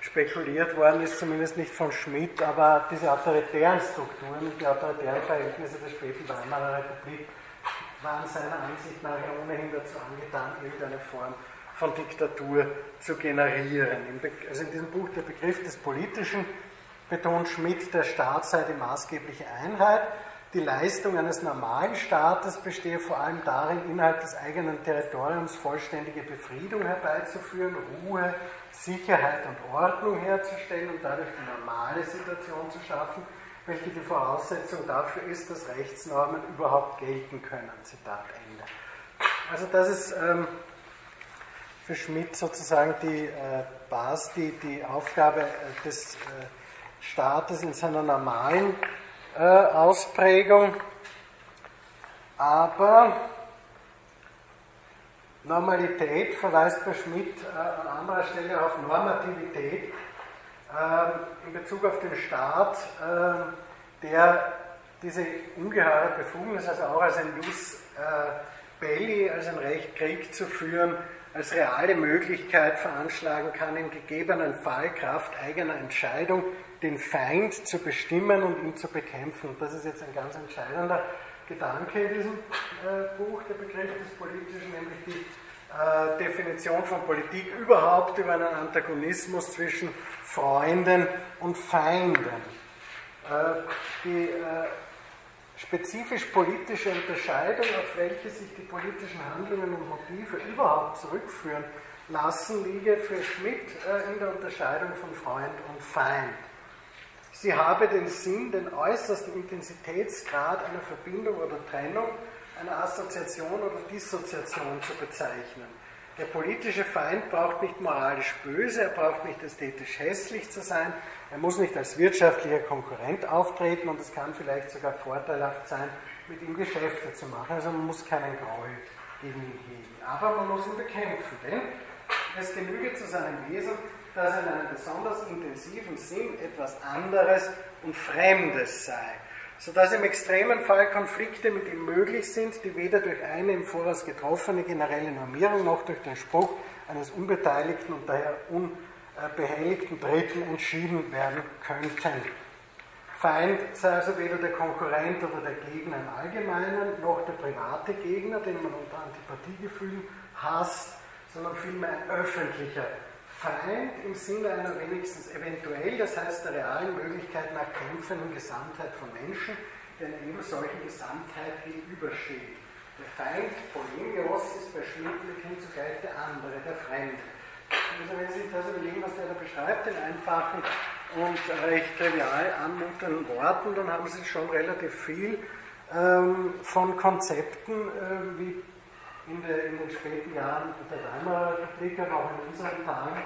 spekuliert worden ist, zumindest nicht von Schmidt, aber diese autoritären Strukturen, die autoritären Verhältnisse der späten Weimarer Republik waren seiner Ansicht nach ohnehin dazu angetan, irgendeine Form von Diktatur zu generieren. Also in diesem Buch der Begriff des Politischen betont Schmidt, der Staat sei die maßgebliche Einheit, die Leistung eines normalen Staates bestehe vor allem darin, innerhalb des eigenen Territoriums vollständige Befriedung herbeizuführen, Ruhe, Sicherheit und Ordnung herzustellen und dadurch die normale Situation zu schaffen, welche die Voraussetzung dafür ist, dass Rechtsnormen überhaupt gelten können. Zitat Ende. Also das ist ähm, für Schmidt sozusagen die äh, Basis, die, die Aufgabe äh, des äh, Staates in seiner normalen äh, Ausprägung. Aber Normalität verweist bei Schmidt äh, an anderer Stelle auf Normativität äh, in Bezug auf den Staat, äh, der diese ungeheure Befugnis, also auch als ein Jus äh, Belli, als ein Recht Krieg zu führen, als reale Möglichkeit veranschlagen kann, im gegebenen Fall Kraft eigener Entscheidung den Feind zu bestimmen und ihn zu bekämpfen. Das ist jetzt ein ganz entscheidender Gedanke in diesem äh, Buch, der Begriff des Politischen, nämlich die äh, Definition von Politik überhaupt über einen Antagonismus zwischen Freunden und Feinden. Äh, die äh, spezifisch politische Unterscheidung, auf welche sich die politischen Handlungen und Motive überhaupt zurückführen lassen, liege für Schmidt äh, in der Unterscheidung von Freund und Feind. Sie habe den Sinn, den äußersten Intensitätsgrad einer Verbindung oder Trennung, einer Assoziation oder Dissoziation zu bezeichnen. Der politische Feind braucht nicht moralisch böse, er braucht nicht ästhetisch hässlich zu sein, er muss nicht als wirtschaftlicher Konkurrent auftreten und es kann vielleicht sogar vorteilhaft sein, mit ihm Geschäfte zu machen. Also man muss keinen Groll gegen ihn hegen. Aber man muss ihn bekämpfen, denn es genüge zu seinem Wesen, dass in einem besonders intensiven Sinn etwas anderes und Fremdes sei, sodass im extremen Fall Konflikte mit ihm möglich sind, die weder durch eine im Voraus getroffene generelle Normierung noch durch den Spruch eines unbeteiligten und daher unbehelligten Dritten entschieden werden könnten. Feind sei also weder der Konkurrent oder der Gegner im Allgemeinen, noch der private Gegner, den man unter Antipathiegefühlen hasst, sondern vielmehr ein öffentlicher Feind im Sinne einer wenigstens eventuell, das heißt der realen Möglichkeit nach Kämpfen in Gesamtheit von Menschen, die einer eben solchen Gesamtheit gegenübersteht. Der Feind, Polemios, ist bei Schmidt zugleich der andere, der Fremde. Also wenn Sie sich das überlegen, was der da beschreibt, in einfachen und recht trivial anmutenden Worten, dann haben Sie schon relativ viel ähm, von Konzepten äh, wie in, der, in den späten Jahren der Weimarer Republik, aber auch in unseren Tagen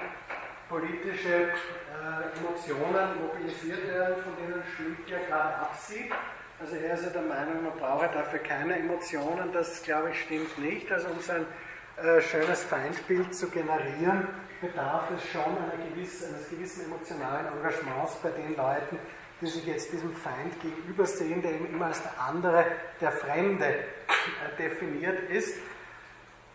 politische äh, Emotionen mobilisiert werden, von denen Schmidt ja gerade absieht. Also er ist ja der Meinung, man brauche dafür keine Emotionen, das glaube ich stimmt nicht. Also um sein äh, schönes Feindbild zu generieren, bedarf es schon gewissen, eines gewissen emotionalen Engagements bei den Leuten, die sich jetzt diesem Feind gegenübersehen, der eben immer als der andere, der Fremde äh, definiert ist.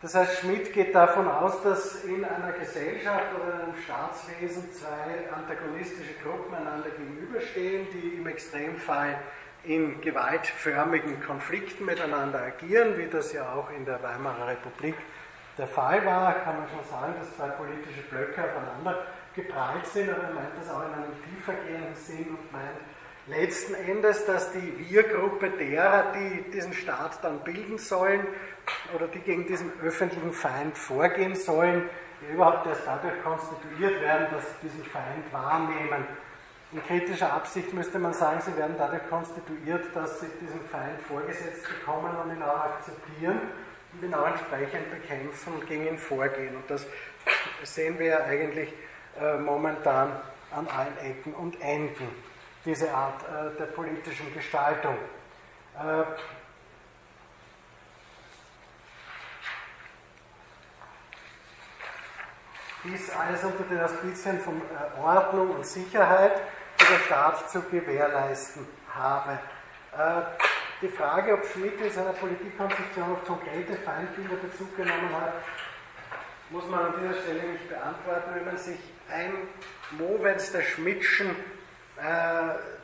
Das heißt, Schmidt geht davon aus, dass in einer Gesellschaft oder in einem Staatswesen zwei antagonistische Gruppen einander gegenüberstehen, die im Extremfall in gewaltförmigen Konflikten miteinander agieren, wie das ja auch in der Weimarer Republik der Fall war, kann man schon sagen, dass zwei politische Blöcke aufeinander geprallt sind, aber er meint das auch in einem tiefergehenden Sinn und meint, letzten Endes, dass die Wir-Gruppe derer, die diesen Staat dann bilden sollen oder die gegen diesen öffentlichen Feind vorgehen sollen, überhaupt erst dadurch konstituiert werden, dass sie diesen Feind wahrnehmen. In kritischer Absicht müsste man sagen, sie werden dadurch konstituiert, dass sie diesen Feind vorgesetzt bekommen und ihn auch akzeptieren und ihn auch entsprechend bekämpfen und gegen ihn vorgehen. Und das sehen wir ja eigentlich äh, momentan an allen Ecken und Enden diese Art äh, der politischen Gestaltung. Äh, dies alles unter den Auspizien von äh, Ordnung und Sicherheit, die der Staat zu gewährleisten habe. Äh, die Frage, ob Schmidt in seiner Politikkonzeption auf konkrete Feindbilder Bezug genommen hat, muss man an dieser Stelle nicht beantworten, wenn man sich ein Movens der Schmidtschen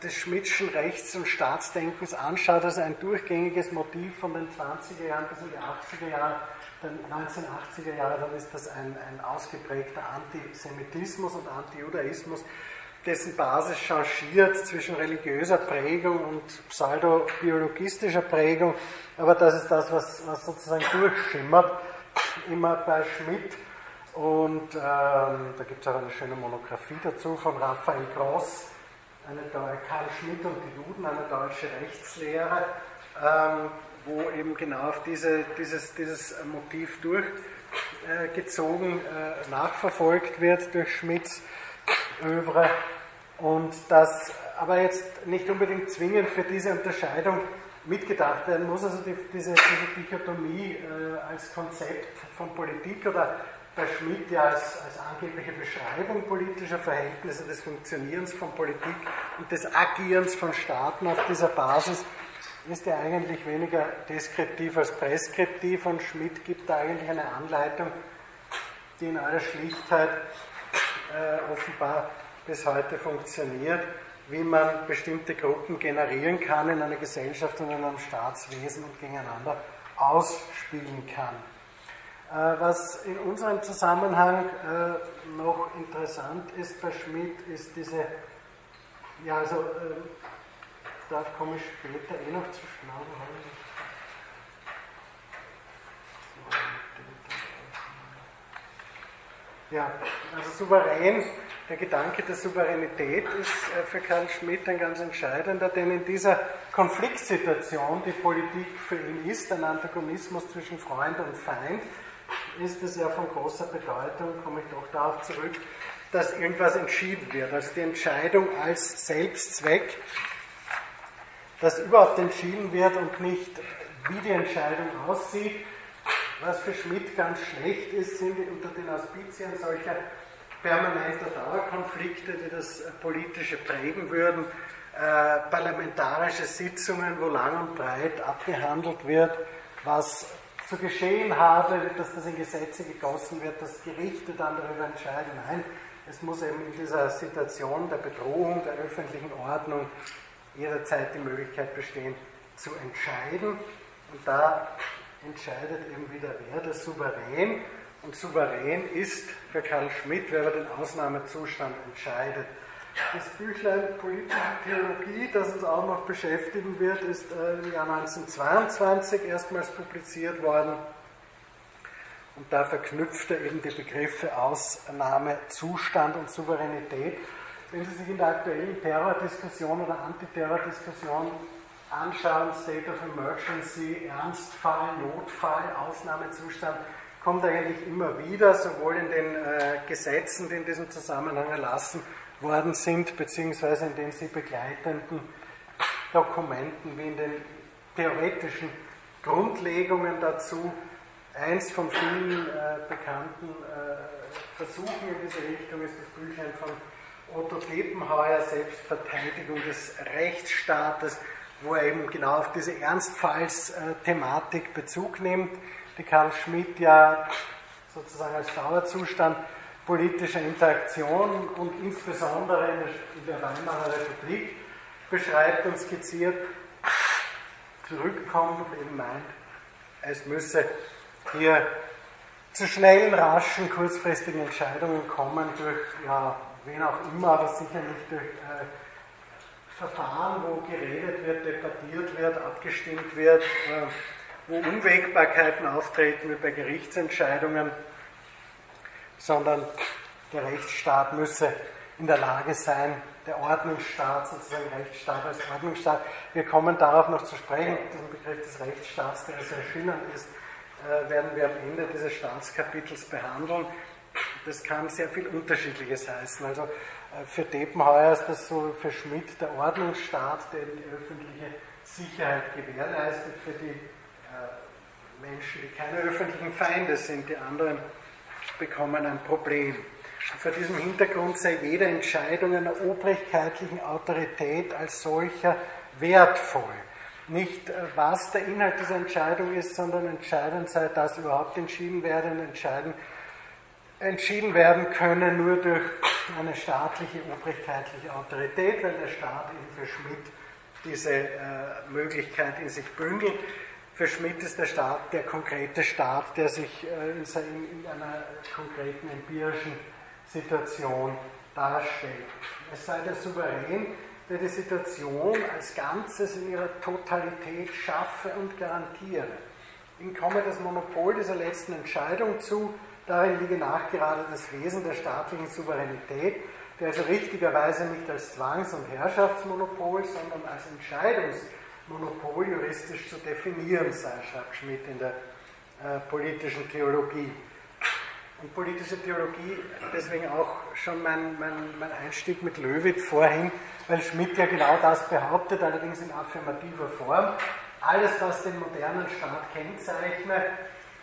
des Schmidtschen Rechts- und Staatsdenkens anschaut, also ein durchgängiges Motiv von den 20er Jahren bis in die 80er Jahre, den 1980er Jahre, dann ist das ein, ein ausgeprägter Antisemitismus und Antijudaismus, dessen Basis changiert zwischen religiöser Prägung und pseudobiologistischer Prägung, aber das ist das, was, was sozusagen durchschimmert, immer bei Schmidt. Und ähm, da gibt es auch eine schöne Monographie dazu von Raphael Gross, eine Karl Schmidt und die Juden, eine deutsche Rechtslehre, ähm, wo eben genau auf diese, dieses, dieses Motiv durchgezogen, äh, äh, nachverfolgt wird durch Schmidts Övre und das aber jetzt nicht unbedingt zwingend für diese Unterscheidung mitgedacht werden muss, also die, diese, diese, Dichotomie äh, als Konzept von Politik oder bei Schmidt ja als, als angebliche Beschreibung politischer Verhältnisse, des Funktionierens von Politik und des Agierens von Staaten auf dieser Basis ist ja eigentlich weniger deskriptiv als präskriptiv und Schmidt gibt da eigentlich eine Anleitung, die in aller Schlichtheit äh, offenbar bis heute funktioniert, wie man bestimmte Gruppen generieren kann in einer Gesellschaft und in einem Staatswesen und gegeneinander ausspielen kann. Äh, was in unserem Zusammenhang äh, noch interessant ist bei Schmidt, ist diese, ja, also ähm, da komme ich später eh noch zu schnell. Ja, also souverän, der Gedanke der Souveränität ist äh, für Karl Schmidt ein ganz entscheidender, denn in dieser Konfliktsituation, die Politik für ihn ist, ein Antagonismus zwischen Freund und Feind, ist es ja von großer Bedeutung, komme ich doch darauf zurück, dass irgendwas entschieden wird, also die Entscheidung als Selbstzweck dass überhaupt entschieden wird und nicht, wie die Entscheidung aussieht. Was für Schmidt ganz schlecht ist, sind unter den Auspizien solcher permanenter Dauerkonflikte, die das Politische prägen würden, äh, parlamentarische Sitzungen, wo lang und breit abgehandelt wird, was zu geschehen habe, dass das in Gesetze gegossen wird, dass Gerichte dann darüber entscheiden. Nein, es muss eben in dieser Situation der Bedrohung der öffentlichen Ordnung jederzeit die Möglichkeit bestehen, zu entscheiden. Und da entscheidet eben wieder wer, der Souverän. Und souverän ist für Karl Schmidt, wer über den Ausnahmezustand entscheidet. Das Büchlein Theologie, das uns auch noch beschäftigen wird, ist äh, im Jahr 1922 erstmals publiziert worden. Und da verknüpft er eben die Begriffe Ausnahmezustand und Souveränität wenn Sie sich in der aktuellen Terrordiskussion oder Antiterrordiskussion anschauen, State of Emergency, Ernstfall, Notfall, Ausnahmezustand, kommt eigentlich immer wieder, sowohl in den äh, Gesetzen, die in diesem Zusammenhang erlassen worden sind, beziehungsweise in den sie begleitenden Dokumenten, wie in den theoretischen Grundlegungen dazu. Eins von vielen äh, bekannten äh, Versuchen in diese Richtung ist das Büchlein von Otto Depenheuer, Selbstverteidigung des Rechtsstaates, wo er eben genau auf diese Ernstfallsthematik Bezug nimmt, die Karl Schmidt ja sozusagen als Dauerzustand politischer Interaktion und insbesondere in der Weimarer Republik beschreibt und skizziert, zurückkommt und eben meint, es müsse hier zu schnellen, raschen, kurzfristigen Entscheidungen kommen durch ja, wen auch immer, aber sicher nicht durch äh, Verfahren, wo geredet wird, debattiert wird, abgestimmt wird, äh, wo Unwägbarkeiten auftreten wie bei Gerichtsentscheidungen, sondern der Rechtsstaat müsse in der Lage sein, der Ordnungsstaat, sozusagen Rechtsstaat als Ordnungsstaat. Wir kommen darauf noch zu sprechen, diesen Begriff des Rechtsstaats, der sehr schillernd ist, äh, werden wir am Ende dieses Staatskapitels behandeln. Das kann sehr viel Unterschiedliches heißen. Also äh, für Depenheuer ist das so, für Schmidt der Ordnungsstaat, der die öffentliche Sicherheit gewährleistet, für die äh, Menschen, die keine öffentlichen Feinde sind, die anderen bekommen ein Problem. Vor diesem Hintergrund sei jede Entscheidung einer obrigkeitlichen Autorität als solcher wertvoll. Nicht, äh, was der Inhalt dieser Entscheidung ist, sondern entscheidend sei, dass überhaupt entschieden werde und entscheiden, entschieden werden können nur durch eine staatliche, obrigkeitliche Autorität, weil der Staat eben für Schmidt diese äh, Möglichkeit in sich bündelt. Für Schmidt ist der Staat der konkrete Staat, der sich äh, in, in, einer konkreten empirischen Situation darstellt. es sei der Souverän, der die Situation als Ganzes in ihrer Totalität schaffe und garantiere. Ihm komme das Monopol dieser letzten Entscheidung zu, darin liege nachgerade das Wesen der staatlichen Souveränität, der also richtigerweise nicht als Zwangs- und Herrschaftsmonopol, sondern als Entscheidungsmonopol juristisch zu definieren sei, schreibt Schmidt in der äh, politischen Theologie. Und politische Theologie, deswegen auch schon mein, mein, mein Einstieg mit Löwit vorhin, weil Schmidt ja genau das behauptet, allerdings in affirmativer Form. Alles, was den modernen Staat kennzeichnet,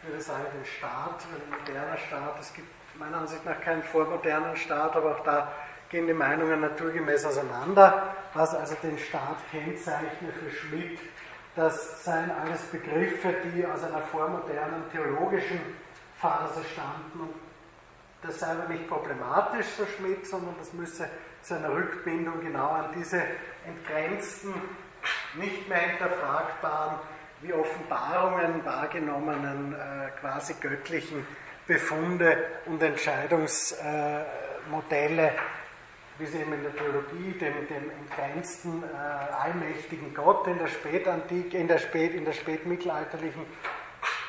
ich würde sagen, den Staat, ein moderner Staat, es gibt meiner Ansicht nach keinen vormodernen Staat, aber auch da gehen die Meinungen naturgemäß auseinander. Was also den Staat kennzeichnet für Schmidt, das seien alles Begriffe, die aus einer vormodernen theologischen Phase. Und das sei aber nicht problematisch, so Schmidt, sondern das müsse zu einer Rückbindung genau an diese entgrenzten, nicht mehr hinterfragbaren, wie Offenbarungen wahrgenommenen, äh, quasi göttlichen Befunde und Entscheidungsmodelle, wie sie eben in der Theologie dem, dem entgrenzten, äh, allmächtigen Gott in der Spätantike, in der, Spät, in der spätmittelalterlichen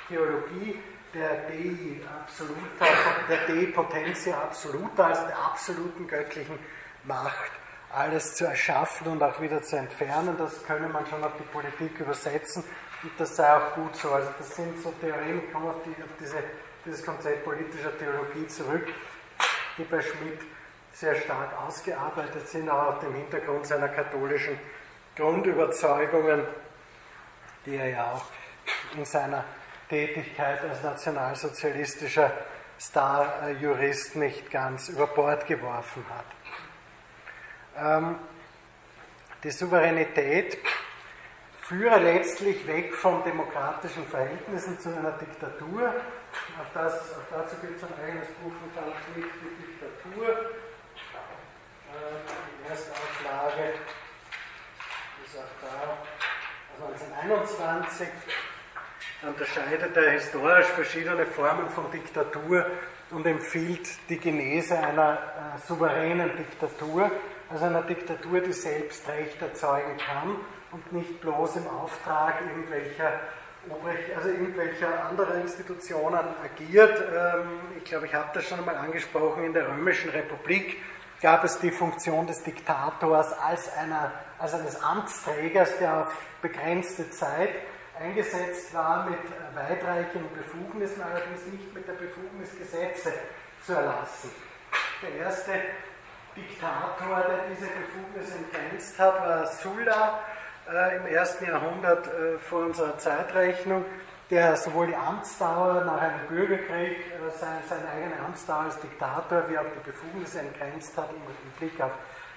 Theologie der Dei Absoluta, der Dei Potentia Absoluta, also der absoluten göttlichen Macht, alles zu erschaffen und auch wieder zu entfernen. Das könne man schon auf die Politik übersetzen und das sei auch gut so. Also das sind so Theorien, ich komme auf, die, auf diese, dieses Konzept politischer Theologie zurück, die bei Schmidt sehr stark ausgearbeitet sind, auch auf dem Hintergrund seiner katholischen Grundüberzeugungen, die er ja auch in seiner Tätigkeit als nationalsozialistischer Star-Jurist nicht ganz über Bord geworfen hat. Ähm, die Souveränität führe letztlich weg von demokratischen Verhältnissen zu einer Diktatur. Auch, das, auch dazu gibt es ein eigenes Buch von Karl Schmidt, die Diktatur. Die erste Auflage ist auch da, also 1921 unterscheidet er historisch verschiedene Formen von Diktatur und empfiehlt die Genese einer äh, souveränen Diktatur, also einer Diktatur, die selbst Recht erzeugen kann und nicht bloß im Auftrag irgendwelcher, also irgendwelcher anderer Institutionen agiert. Ähm, ich glaube, ich habe das schon einmal angesprochen, in der Römischen Republik gab es die Funktion des Diktators als, einer, als eines Amtsträgers, der auf begrenzte Zeit eingesetzt war mit weitreichenden Befugnissen, allerdings nicht mit der Befugnis, Gesetze zu erlassen. Der erste Diktator, der diese Befugnis entgrenzt hat, war Sulla äh, im ersten Jahrhundert äh, vor unserer Zeitrechnung, der sowohl die Amtsdauer nach einem Bürgerkrieg, äh, seine, seine eigene Amtsdauer als Diktator, wie auch die Befugnisse entgrenzt hat im Blick auf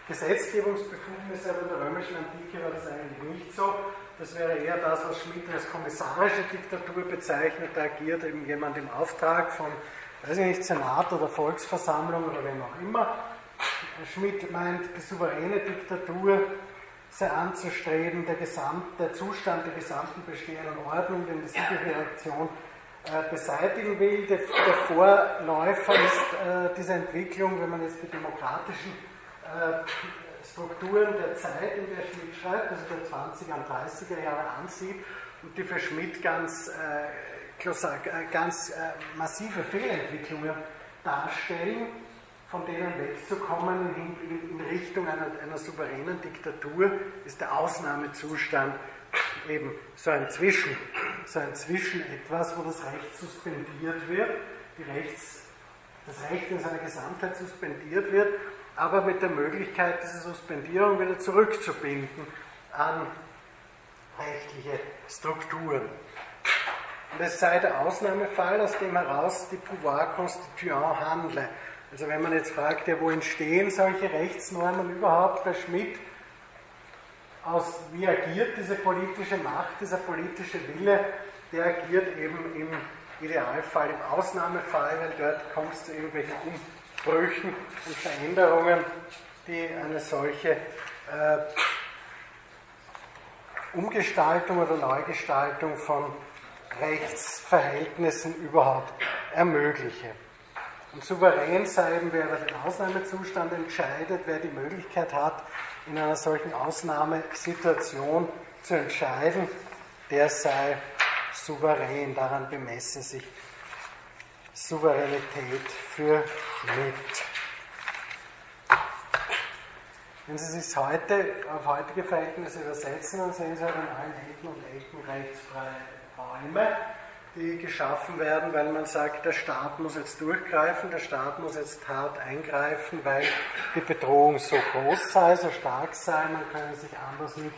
Gesetzgebungsbefugnisse, aber in der römischen Antike war das eigentlich nicht so. Das wäre eher das, was Schmidt als kommissarische Diktatur bezeichnet. Da agiert eben jemand im Auftrag von, weiß ich nicht, Senat oder Volksversammlung oder wem auch immer. Schmidt meint, die souveräne Diktatur anzustreben, der, Gesamt, der Zustand der gesamten bestehenden Ordnung, den die Siegelreaktion äh, beseitigen will. Der, der Vorläufer ist äh, dieser Entwicklung, wenn man jetzt die demokratischen äh, Strukturen der Zeit, in der Schmidt schreibt, also der 20er und 30er Jahre ansieht und die für Schmidt ganz, äh, äh, ganz äh, massive Fehlentwicklungen darstellen, von denen wegzukommen in, in, Richtung einer, einer souveränen Diktatur, ist der Ausnahmezustand eben so ein Zwischen, so ein Zwischen etwas, wo das Recht suspendiert wird, die Rechts, das Recht in seiner Gesamtheit suspendiert wird aber mit der Möglichkeit, diese Suspendierung wieder zurückzubinden an rechtliche Strukturen. Und es sei der Ausnahmefall, aus dem heraus die Pouvoir Constituant handle. Also wenn man jetzt fragt, ja, wo entstehen solche Rechtsnormen überhaupt bei Schmidt, aus wie agiert diese politische Macht, dieser politische Wille, der agiert eben im Idealfall, im Ausnahmefall, weil dort kommt es zu irgendwelchen Brüchen und Veränderungen, die eine solche äh, Umgestaltung oder Neugestaltung von Rechtsverhältnissen überhaupt ermögliche. Und souverän sei eben, wer über den Ausnahmezustand entscheidet, wer die Möglichkeit hat, in einer solchen Ausnahmesituation zu entscheiden, der sei souverän. Daran bemesse sich Souveränität für mit. Wenn Sie sich heute auf heutige Verhältnisse übersetzen, dann sehen Sie halt an allen Ecken und Ecken rechtsfreie Räume, die geschaffen werden, weil man sagt, der Staat muss jetzt durchgreifen, der Staat muss jetzt hart eingreifen, weil die Bedrohung so groß sei, so stark sei, man könne sich anders nicht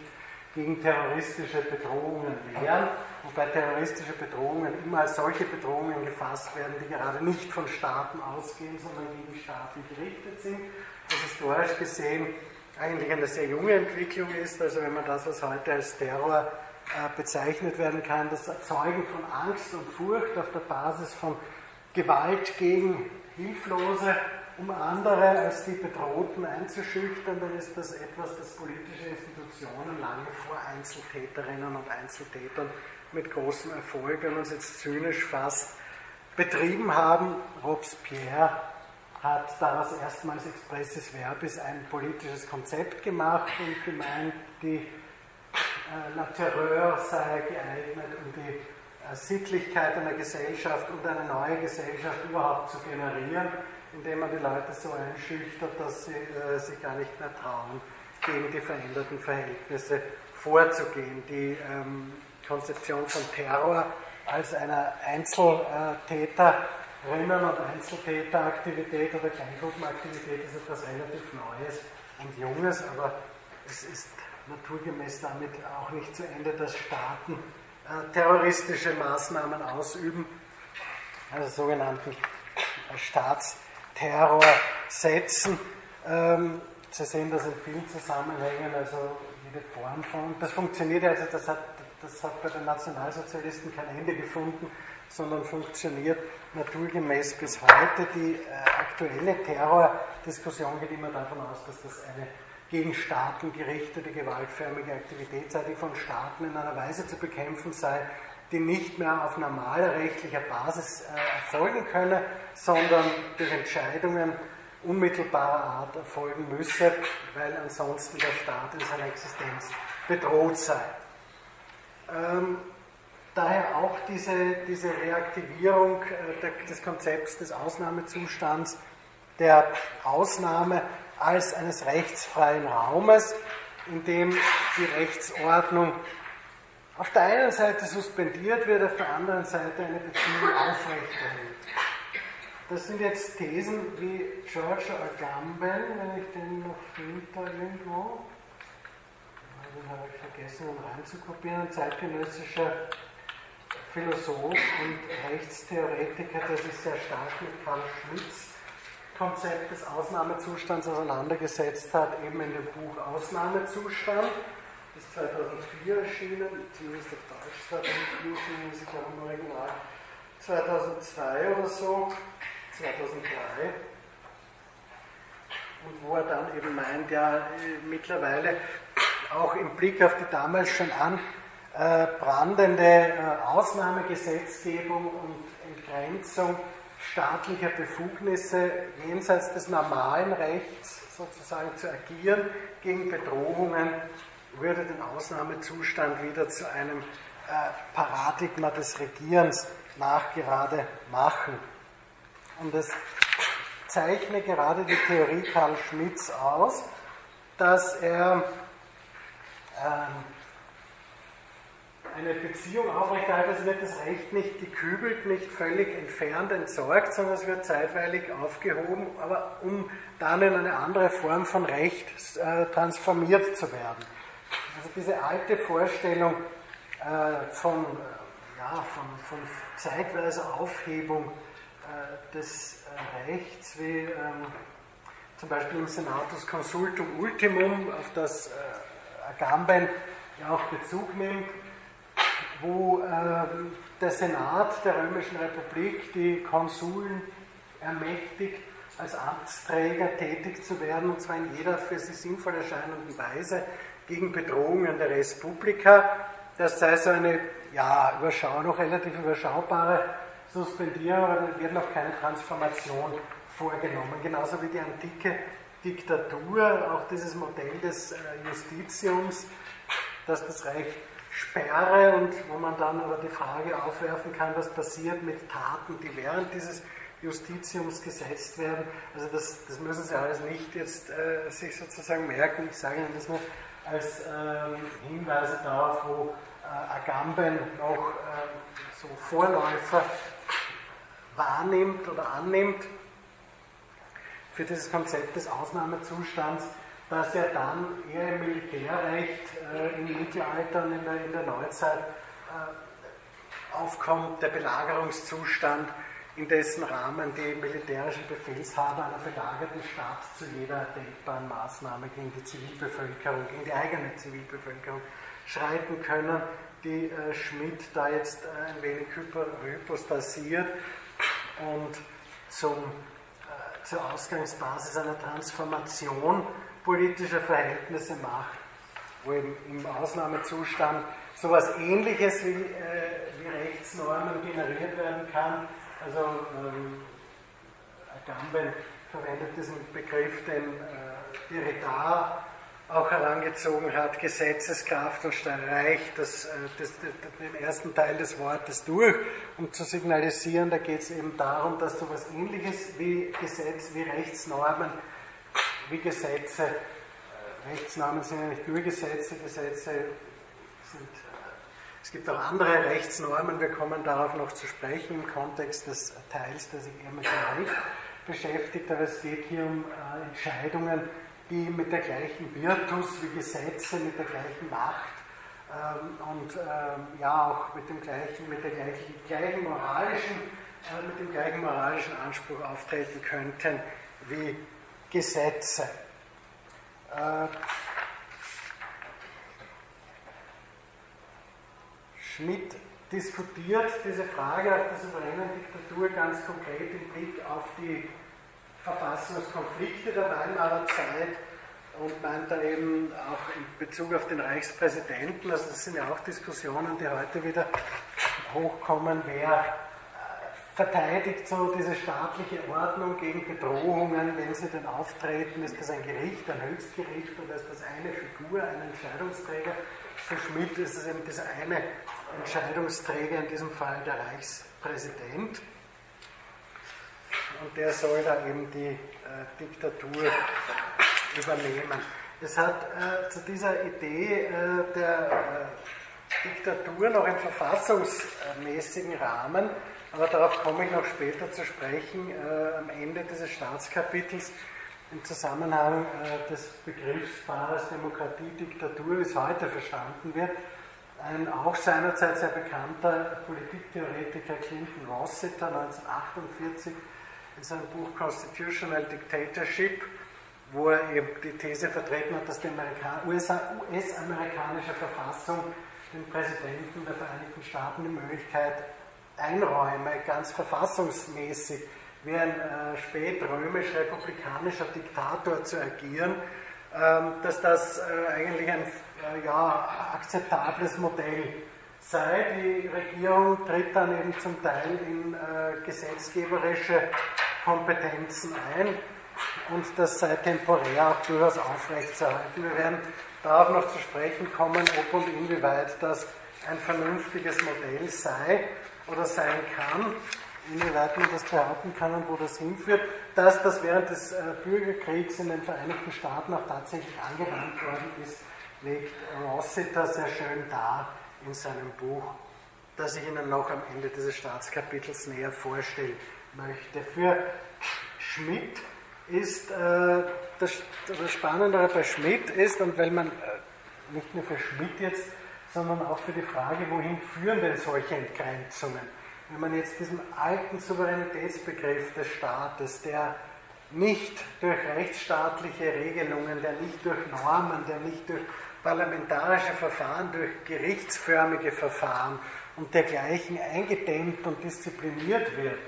gegen terroristische Bedrohungen wehren, wobei terroristische Bedrohungen immer als solche Bedrohungen gefasst werden, die gerade nicht von Staaten ausgehen, sondern gegen Staaten gerichtet sind. Das historisch gesehen eigentlich eine sehr junge Entwicklung ist. Also wenn man das, was heute als Terror bezeichnet werden kann, das Erzeugen von Angst und Furcht auf der Basis von Gewalt gegen Hilflose, um andere als die Bedrohten einzuschüchtern, dann ist das etwas, das politische Institutionen lange vor Einzeltäterinnen und Einzeltätern mit großem Erfolg, wenn man es jetzt zynisch fasst, betrieben haben. Robespierre hat daraus erstmals expressis verbis ein politisches Konzept gemacht und gemeint, die äh, La Terreur sei geeignet, um die äh, Sittlichkeit einer Gesellschaft und eine neue Gesellschaft überhaupt zu generieren, indem man die Leute so einschüchtert, dass sie äh, sich gar nicht mehr trauen, gegen die veränderten Verhältnisse vorzugehen. Die ähm, Konzeption von Terror als einer Einzeltäter Rennen- und Einzeltäteraktivität oder Kleingruppenaktivität ist etwas relativ Neues und Junges, aber es ist naturgemäß damit auch nicht zu Ende, dass Staaten äh, terroristische Maßnahmen ausüben, also sogenannten äh, Staatsterror setzen. Ähm, Sie sehen das in vielen Zusammenhängen, also jede Form von. Das funktioniert also, das hat, das hat bei den Nationalsozialisten kein Ende gefunden sondern funktioniert naturgemäß bis heute. Die äh, aktuelle Terrordiskussion geht immer davon aus, dass das eine gegen Staaten gerichtete gewaltförmige Aktivität sei, die von Staaten in einer Weise zu bekämpfen sei, die nicht mehr auf normaler rechtlicher Basis äh, erfolgen könne, sondern durch Entscheidungen unmittelbarer Art erfolgen müsse, weil ansonsten der Staat in seiner Existenz bedroht sei. Ähm, daher auch diese, diese Reaktivierung äh, des Konzepts des Ausnahmezustands, der Ausnahme als eines rechtsfreien Raumes, in dem die Rechtsordnung auf der einen Seite suspendiert wird, auf der anderen Seite eine Beziehung aufrechterhält. Das sind jetzt Thesen wie George Agamben, wenn ich den noch finde irgendwo, den habe ich vergessen, um reinzukopieren, ein zeitgenössischer Philosoph und Rechtstheoretiker, der sich sehr stark mit Karl Schmitz Konzept des Ausnahmezustands auseinandergesetzt hat, eben in dem Buch Ausnahmezustand, das ist 2004 erschienen, zumindest auf Deutsch 2004 erschienen, ist glaube im Original 2002 oder so, 2003. Und wo er dann eben meint, ja, mittlerweile auch im Blick auf die damals schon an äh, brandende äh, Ausnahmegesetzgebung und Entgrenzung staatlicher Befugnisse jenseits des normalen Rechts sozusagen zu agieren gegen Bedrohungen, würde den Ausnahmezustand wieder zu einem äh, Paradigma des Regierens nachgerade machen. Und es zeichne gerade die Theorie Karl Schmitz aus, dass er ähm, eine Beziehung aufrechterhalten, es wird das Recht nicht gekübelt, nicht völlig entfernt, entsorgt, sondern es wird zeitweilig aufgehoben, aber um dann in eine andere Form von Recht äh, transformiert zu werden. Also diese alte Vorstellung äh, von, äh, ja, von, von zeitweiser Aufhebung äh, des äh, Rechts, wie ähm, zum Beispiel im Senatus Consultum Ultimum, auf das äh, Agamben ja auch Bezug nimmt, wo äh, der Senat der Römischen Republik die Konsuln ermächtigt, als Amtsträger tätig zu werden, und zwar in jeder für sie sinnvoll erscheinenden Weise gegen Bedrohungen der Respublika. Das sei so eine, ja, überschau noch relativ überschaubare suspendieren, aber dann wird noch keine Transformation vorgenommen. Genauso wie die antike Diktatur, auch dieses Modell des äh, Justitiums, dass das Reich sperre und wo man dann aber die Frage aufwerfen kann, was passiert mit Taten, die während dieses Justitiums gesetzt werden. Also das, das müssen Sie alles nicht jetzt äh, sich sozusagen merken. Ich sage Ihnen das nur als ähm, Hinweise darauf, wo äh, Agamben noch äh, so Vorläufer wahrnimmt oder annimmt für dieses Konzept des Ausnahmezustands, dass er dann eher im Militärrecht äh, im Mittelalter und in der, in der Neuzeit äh, aufkommt, der Belagerungszustand, in dessen Rahmen die militärischen Befehlshaber einer belagerten Stadt zu jeder denkbaren Maßnahme gegen die Zivilbevölkerung, gegen die eigene Zivilbevölkerung schreiten können, die äh, Schmidt da jetzt äh, ein wenig hypostasiert und zum, äh, zur Ausgangsbasis einer Transformation politischer Verhältnisse macht, wo eben im Ausnahmezustand sowas ähnliches wie, äh, wie Rechtsnormen generiert werden kann. Also ähm, Agamben verwendet diesen Begriff, den äh, Derrida auch herangezogen hat, Gesetzeskraft und reicht das, äh, das, das, den ersten Teil des Wortes durch, um zu signalisieren, da geht es eben darum, dass so etwas ähnliches wie Gesetz, wie Rechtsnormen, wie Gesetze, äh, Rechtsnormen sind ja nicht nur Gesetze, Gesetze sind, äh, es gibt auch andere Rechtsnormen, wir kommen darauf noch zu sprechen im Kontext des Teils, der sich eher mit dem Recht beschäftigt, aber es geht hier um Entscheidungen, die mit der gleichen Virtus wie Gesetze, mit der gleichen Macht ähm, und ähm, ja auch mit dem gleichen, mit der gleichen, gleichen moralischen, äh, mit dem gleichen moralischen Anspruch auftreten könnten wie Gesetze. Äh, Schmidt diskutiert diese Frage auf der souveränen Diktatur ganz konkret im Blick auf die Verfassungskonflikte der Weimarer Zeit und meint da eben auch in Bezug auf den Reichspräsidenten, also das sind ja auch Diskussionen, die heute wieder hochkommen, wer verteidigt so diese staatliche Ordnung gegen Bedrohungen, wenn sie denn auftreten, ist das ein Gericht, ein Höchstgericht oder ist das eine Figur, ein Entscheidungsträger? Für Schmidt ist es eben dieser eine Entscheidungsträger, in diesem Fall der Reichspräsident und der soll da eben die äh, Diktatur übernehmen. Es hat äh, zu dieser Idee äh, der äh, Diktatur noch einen verfassungsmäßigen Rahmen, aber darauf komme ich noch später zu sprechen, äh, am Ende dieses Staatskapitels im Zusammenhang äh, des Begriffspaares Demokratie, Diktatur, wie es heute verstanden wird. Ein auch seinerzeit sehr bekannter Politiktheoretiker Clinton Rossiter 1948 in seinem Buch Constitutional Dictatorship, wo er eben die These vertreten hat, dass die US-amerikanische Verfassung den Präsidenten der Vereinigten Staaten die Möglichkeit einräume, ganz verfassungsmäßig wie ein äh, spätrömisch-republikanischer Diktator zu agieren, ähm, dass das äh, eigentlich ein äh, ja, akzeptables Modell sei. Die Regierung tritt dann eben zum Teil in äh, gesetzgeberische Kompetenzen ein und das sei temporär auch durchaus aufrechtzuerhalten. Wir werden darauf noch zu sprechen kommen, ob und inwieweit das ein vernünftiges Modell sei oder sein kann, inwieweit man das behaupten kann und wo das hinführt. Dass das während des äh, Bürgerkriegs in den Vereinigten Staaten auch tatsächlich angewandt worden ist, legt Rossiter sehr schön dar in seinem Buch, das ich Ihnen noch am Ende dieses Staatskapitels näher vorstellen möchte. Für Schmidt ist äh, das, das Spannendere bei Schmidt ist, und weil man äh, nicht nur für Schmidt jetzt, sondern auch für die Frage, wohin führen denn solche Entgrenzungen? Wenn man jetzt diesen alten Souveränitätsbegriff des Staates, der nicht durch rechtsstaatliche Regelungen, der nicht durch Normen, der nicht durch parlamentarische Verfahren, durch gerichtsförmige Verfahren und dergleichen eingedämmt und diszipliniert wird,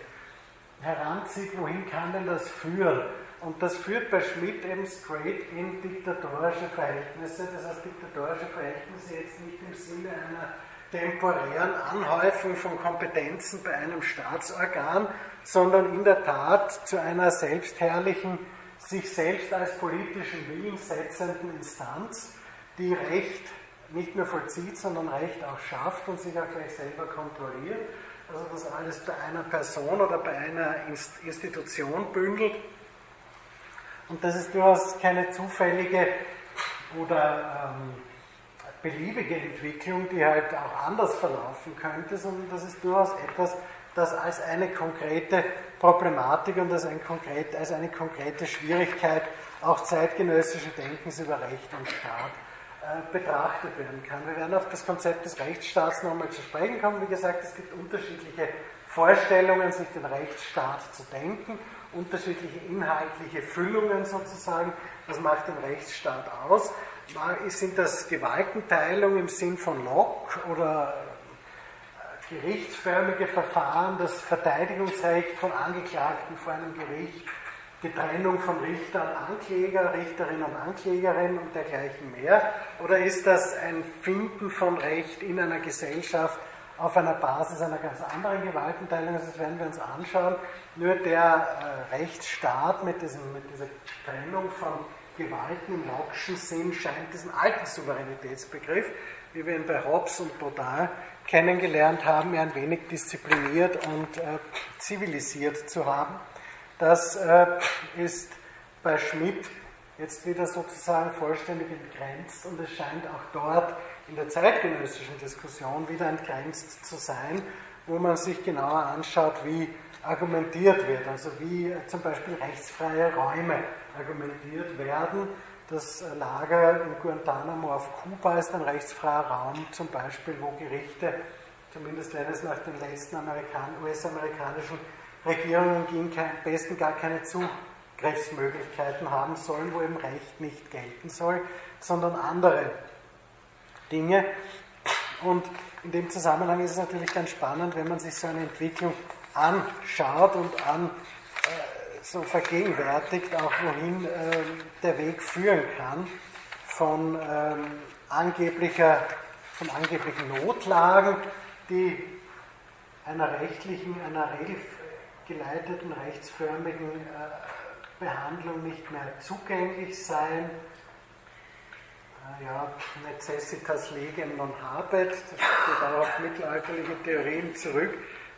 heranzieht, wohin kann denn das führen? Und das führt bei Schmidt eben straight in diktatorische Verhältnisse. Das heißt, diktatorische Verhältnisse jetzt nicht im Sinne einer temporären Anhäufung von Kompetenzen bei einem Staatsorgan, sondern in der Tat zu einer selbstherrlichen, sich selbst als politischen Willen setzenden Instanz, die Recht nicht nur vollzieht, sondern Recht auch schafft und sich auch gleich selber kontrolliert. Also das alles bei einer Person oder bei einer Institution bündelt. Und das ist durchaus keine zufällige oder ähm, beliebige Entwicklung, die halt auch anders verlaufen könnte, sondern das ist durchaus etwas, das als eine konkrete Problematik und als, ein konkret, als eine konkrete Schwierigkeit auch zeitgenössischen Denkens über Recht und Staat äh, betrachtet werden kann. Wir werden auf das Konzept des Rechtsstaats nochmal zu sprechen kommen. Wie gesagt, es gibt unterschiedliche Vorstellungen, sich den Rechtsstaat zu denken, unterschiedliche inhaltliche Füllungen sozusagen. Was macht den Rechtsstaat aus? Sind das Gewaltenteilung im Sinn von Locke oder äh, gerichtsförmige Verfahren, das Verteidigungsrecht von Angeklagten vor einem Gericht, die Trennung von Richter und Ankläger, Richterin und Anklägerin und dergleichen mehr? Oder ist das ein Finden von Recht in einer Gesellschaft auf einer Basis einer ganz anderen Gewaltenteilung? Das werden wir uns anschauen. Nur der äh, Rechtsstaat mit, diesem, mit dieser Trennung von Gewalten im Locke'schen Sinn scheint diesen alten Souveränitätsbegriff, wie wir ihn bei Hobbes und Baudin kennengelernt haben, ein wenig diszipliniert und äh, zivilisiert zu haben. Das äh, ist bei Schmidt jetzt wieder sozusagen vollständig entgrenzt und es scheint auch dort in der zeitgenössischen Diskussion wieder entgrenzt zu sein, wo man sich genauer anschaut, wie argumentiert wird, also wie zum Beispiel rechtsfreie Räume argumentiert werden. Das Lager in Guantanamo auf Kuba ist ein rechtsfreier Raum, zum Beispiel, wo Gerichte, zumindest wenn es nach den letzten US-amerikanischen Regierungen ging, am besten gar keine Zugriffsmöglichkeiten haben sollen, wo eben Recht nicht gelten soll, sondern andere Dinge. Und in dem Zusammenhang ist es natürlich ganz spannend, wenn man sich so eine Entwicklung anschaut und an äh, so vergegenwärtigt, auch wohin äh, der Weg führen kann von ähm, angeblicher, von angeblichen Notlagen, die einer rechtlichen, einer regelgeleiteten, rechtsförmigen äh, Behandlung nicht mehr zugänglich seien. Ja, Necessitas legem non habet, das geht auch auf mittelalterliche Theorien zurück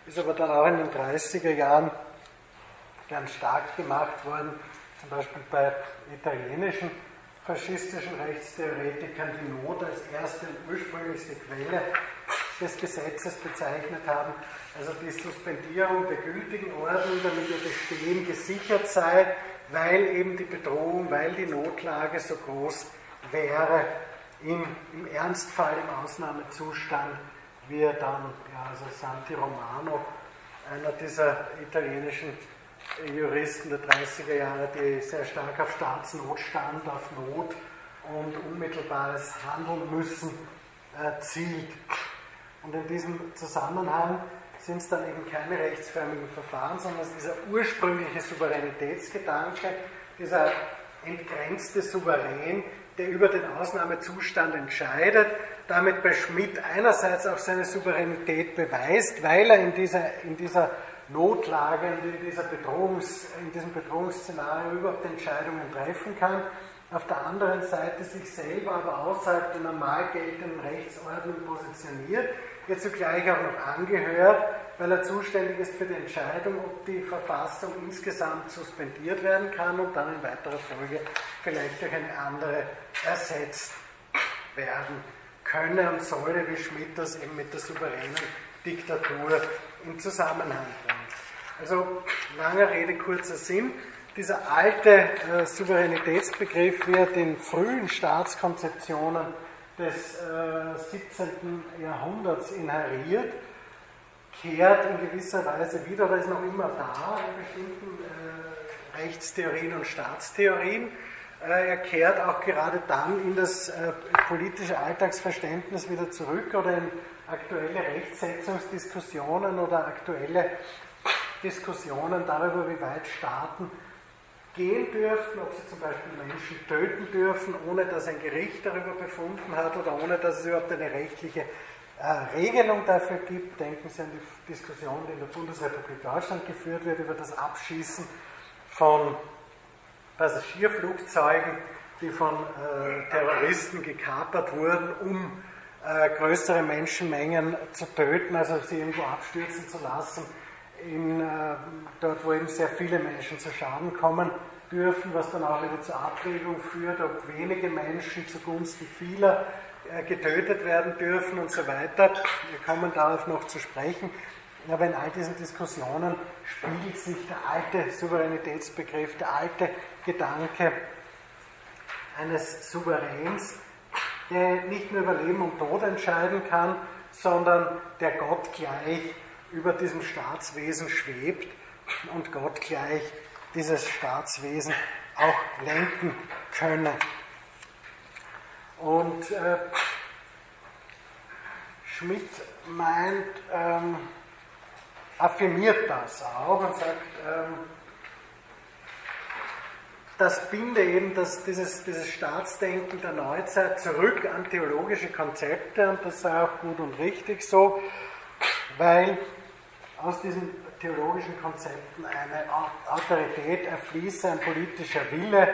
ist aber dann auch in den 30er Jahren ganz stark gemacht worden, zum Beispiel bei italienischen faschistischen Rechtstheoretikern, die Not als erste und ursprünglichste Quelle des Gesetzes bezeichnet haben, also die Suspendierung der gültigen Ordnung, damit ihr Bestehen gesichert sei, weil eben die Bedrohung, weil die Notlage so groß wäre, im, im Ernstfall, im Ausnahmezustand wie er dann, ja, also Santi Romano, einer dieser italienischen Juristen der 30er Jahre, die sehr stark auf Staatsnotstand, auf Not und unmittelbares Handeln müssen, äh, zielt. Und in diesem Zusammenhang sind es dann eben keine rechtsförmigen Verfahren, sondern es ist dieser ursprüngliche Souveränitätsgedanke, dieser entgrenzte Souverän, der über den Ausnahmezustand entscheidet, damit bei Schmidt einerseits auch seine Souveränität beweist, weil er in dieser, in dieser Notlage in, dieser Bedrohungs, in diesem Bedrohungsszenario überhaupt Entscheidungen treffen kann, auf der anderen Seite sich selber aber außerhalb der normal geltenden Rechtsordnung positioniert, ihr zugleich auch noch angehört, weil er zuständig ist für die Entscheidung, ob die Verfassung insgesamt suspendiert werden kann und dann in weiterer Folge vielleicht durch eine andere ersetzt werden könne und solle, wie Schmidt das eben mit der souveränen Diktatur in Zusammenhang bringt. Also langer Rede, kurzer Sinn. Dieser alte äh, Souveränitätsbegriff wird in frühen Staatskonzeptionen des äh, 17. Jahrhunderts inheriert, kehrt in gewisser Weise wieder, oder ist noch immer da in bestimmten äh, Rechtstheorien und Staatstheorien. Äh, er kehrt auch gerade dann in das äh, politische Alltagsverständnis wieder zurück oder in aktuelle Rechtsetzungsdiskussionen oder aktuelle Diskussionen darüber, wie weit Staaten gehen dürfen, ob sie zum Beispiel Menschen töten dürfen, ohne dass ein Gericht darüber befunden hat oder ohne dass es überhaupt eine rechtliche äh, Regelung dafür gibt. Denken Sie an die Diskussion, die in der Bundesrepublik Deutschland geführt wird über das Abschießen von Passagierflugzeugen, die von äh, Terroristen gekapert wurden, um äh, größere Menschenmengen zu töten, also sie irgendwo abstürzen zu lassen, in, äh, dort wo eben sehr viele Menschen zu Schaden kommen dürfen, was dann auch wieder zur Abwägung führt, ob wenige Menschen zugunsten vieler äh, getötet werden dürfen und so weiter. Wir kommen darauf noch zu sprechen. Aber in all diesen Diskussionen spiegelt sich der alte Souveränitätsbegriff, der alte Gedanke eines Souveräns, der nicht nur über Leben und Tod entscheiden kann, sondern der Gott gleich über diesem Staatswesen schwebt und Gott gleich dieses Staatswesen auch lenken könne. Und äh, Schmidt meint, ähm, affirmiert das auch und sagt, ähm, das binde eben das, dieses, dieses Staatsdenken der Neuzeit zurück an theologische Konzepte und das sei auch gut und richtig so, weil aus diesen theologischen Konzepten eine Autorität erfließe, ein politischer Wille,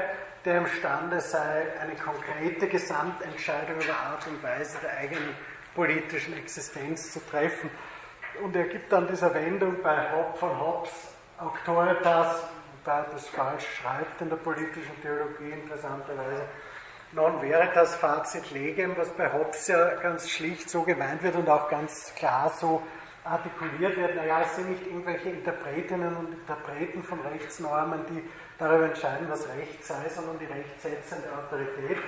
der imstande sei, eine konkrete Gesamtentscheidung über Art und Weise der eigenen politischen Existenz zu treffen. Und er gibt dann dieser Wendung bei Hobb von Hobbes Autoritas, da das falsch schreibt in der politischen Theologie interessanterweise, non veritas facit legem, was bei Hobbes ja ganz schlicht so gemeint wird und auch ganz klar so artikuliert wird, naja, es sind nicht irgendwelche Interpretinnen und Interpreten von Rechtsnormen, die darüber entscheiden, was Recht sei, sondern die rechtsetzende Autorität,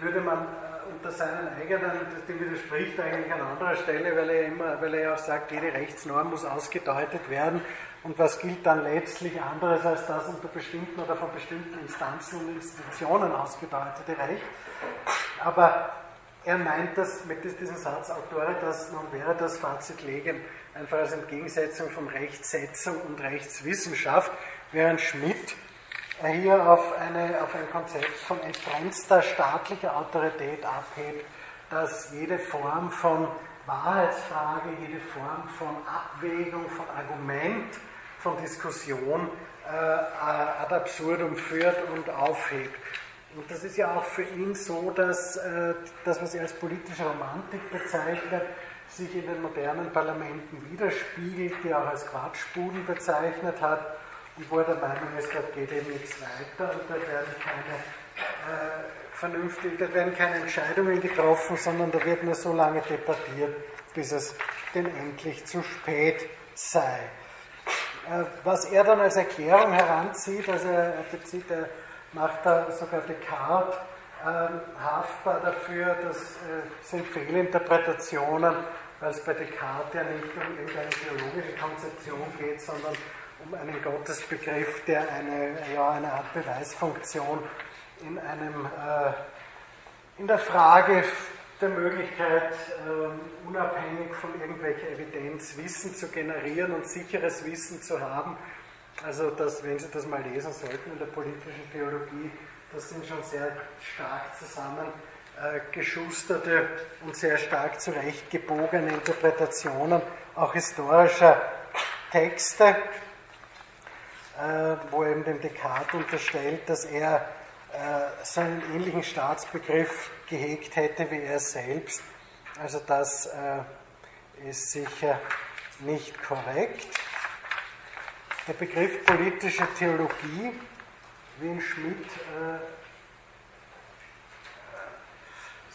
würde man äh, unter seinen eigenen, dem widerspricht eigentlich an anderer Stelle, weil er immer, weil er ja auch sagt, jede Rechtsnorm muss ausgedeutet werden. Und was gilt dann letztlich anderes als das unter bestimmten oder von bestimmten Instanzen und Institutionen ausgedeutete Recht? Aber er meint das mit diesem Satz Autoritas wäre das Fazit legem einfach als Entgegensetzung von Rechtssetzung und Rechtswissenschaft, während Schmidt hier auf, eine, auf ein Konzept von entgrenzter staatlicher Autorität abhebt, dass jede Form von Wahrheitsfrage, jede Form von Abwägung, von Argument, von Diskussion äh, ad absurdum führt und aufhebt. Und das ist ja auch für ihn so, dass äh, das, was er als politische Romantik bezeichnet, sich in den modernen Parlamenten widerspiegelt, die er auch als Quatschbuden bezeichnet hat und wo er der Meinung ist, dort geht eben nichts weiter und dort werden keine äh, vernünftig, dort werden keine Entscheidungen getroffen, sondern da wird nur so lange debattiert, bis es denn endlich zu spät sei. Äh, was er dann als Erklärung heranzieht, also er bezieht, er macht da sogar Descartes äh, haftbar dafür, das äh, sind Fehlinterpretationen, weil es bei Descartes ja nicht um irgendeine theologische Konzeption geht, sondern um einen Gottesbegriff, der eine, ja, eine Art Beweisfunktion in, einem, äh, in der Frage der Möglichkeit, äh, unabhängig von irgendwelcher Evidenz Wissen zu generieren und sicheres Wissen zu haben. Also, dass, wenn Sie das mal lesen sollten in der politischen Theologie, das sind schon sehr stark zusammengeschusterte und sehr stark zurechtgebogene Interpretationen auch historischer Texte. Äh, wo eben dem Descartes unterstellt, dass er äh, so einen ähnlichen Staatsbegriff gehegt hätte wie er selbst. Also das äh, ist sicher nicht korrekt. Der Begriff politische Theologie, wie in Schmidt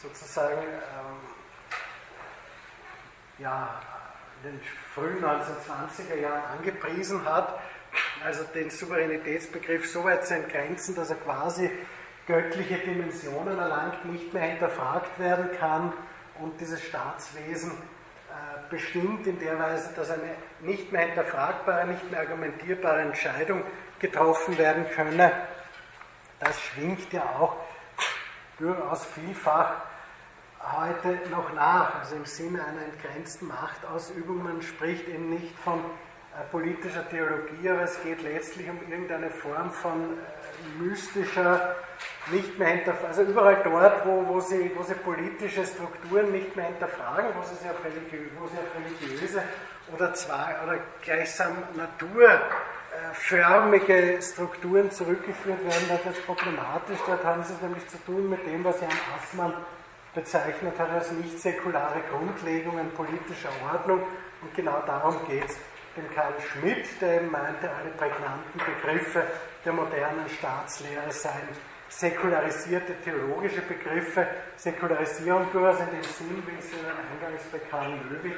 sozusagen ähm, ja, in den frühen 1920er Jahren angepriesen hat, also den Souveränitätsbegriff so weit zu entgrenzen, dass er quasi göttliche Dimensionen erlangt, nicht mehr hinterfragt werden kann und dieses Staatswesen äh, bestimmt in der Weise, dass eine nicht mehr hinterfragbare, nicht mehr argumentierbare Entscheidung getroffen werden könne. Das schwingt ja auch durchaus vielfach heute noch nach, also im Sinne einer entgrenzten Machtausübung. Man spricht eben nicht von äh, politischer Theologie, aber es geht letztlich um irgendeine Form von äh, mystischer, nicht mehr hinterfragen, also überall dort, wo, wo, sie, wo sie politische Strukturen nicht mehr hinterfragen, wo sie, religiö sie auf religiöse oder, zwei, oder gleichsam naturförmige Strukturen zurückgeführt werden, wird es problematisch, dort haben sie es nämlich zu tun mit dem, was Jan Assmann bezeichnet hat als nicht säkulare Grundlegungen politischer Ordnung. Und genau darum geht es dem Karl Schmidt, der meinte, alle prägnanten Begriffe der modernen Staatslehre seien säkularisierte theologische Begriffe. Säkularisierung durchaus in dem Sinn, wie ich sie eingangs bei Karl Löwit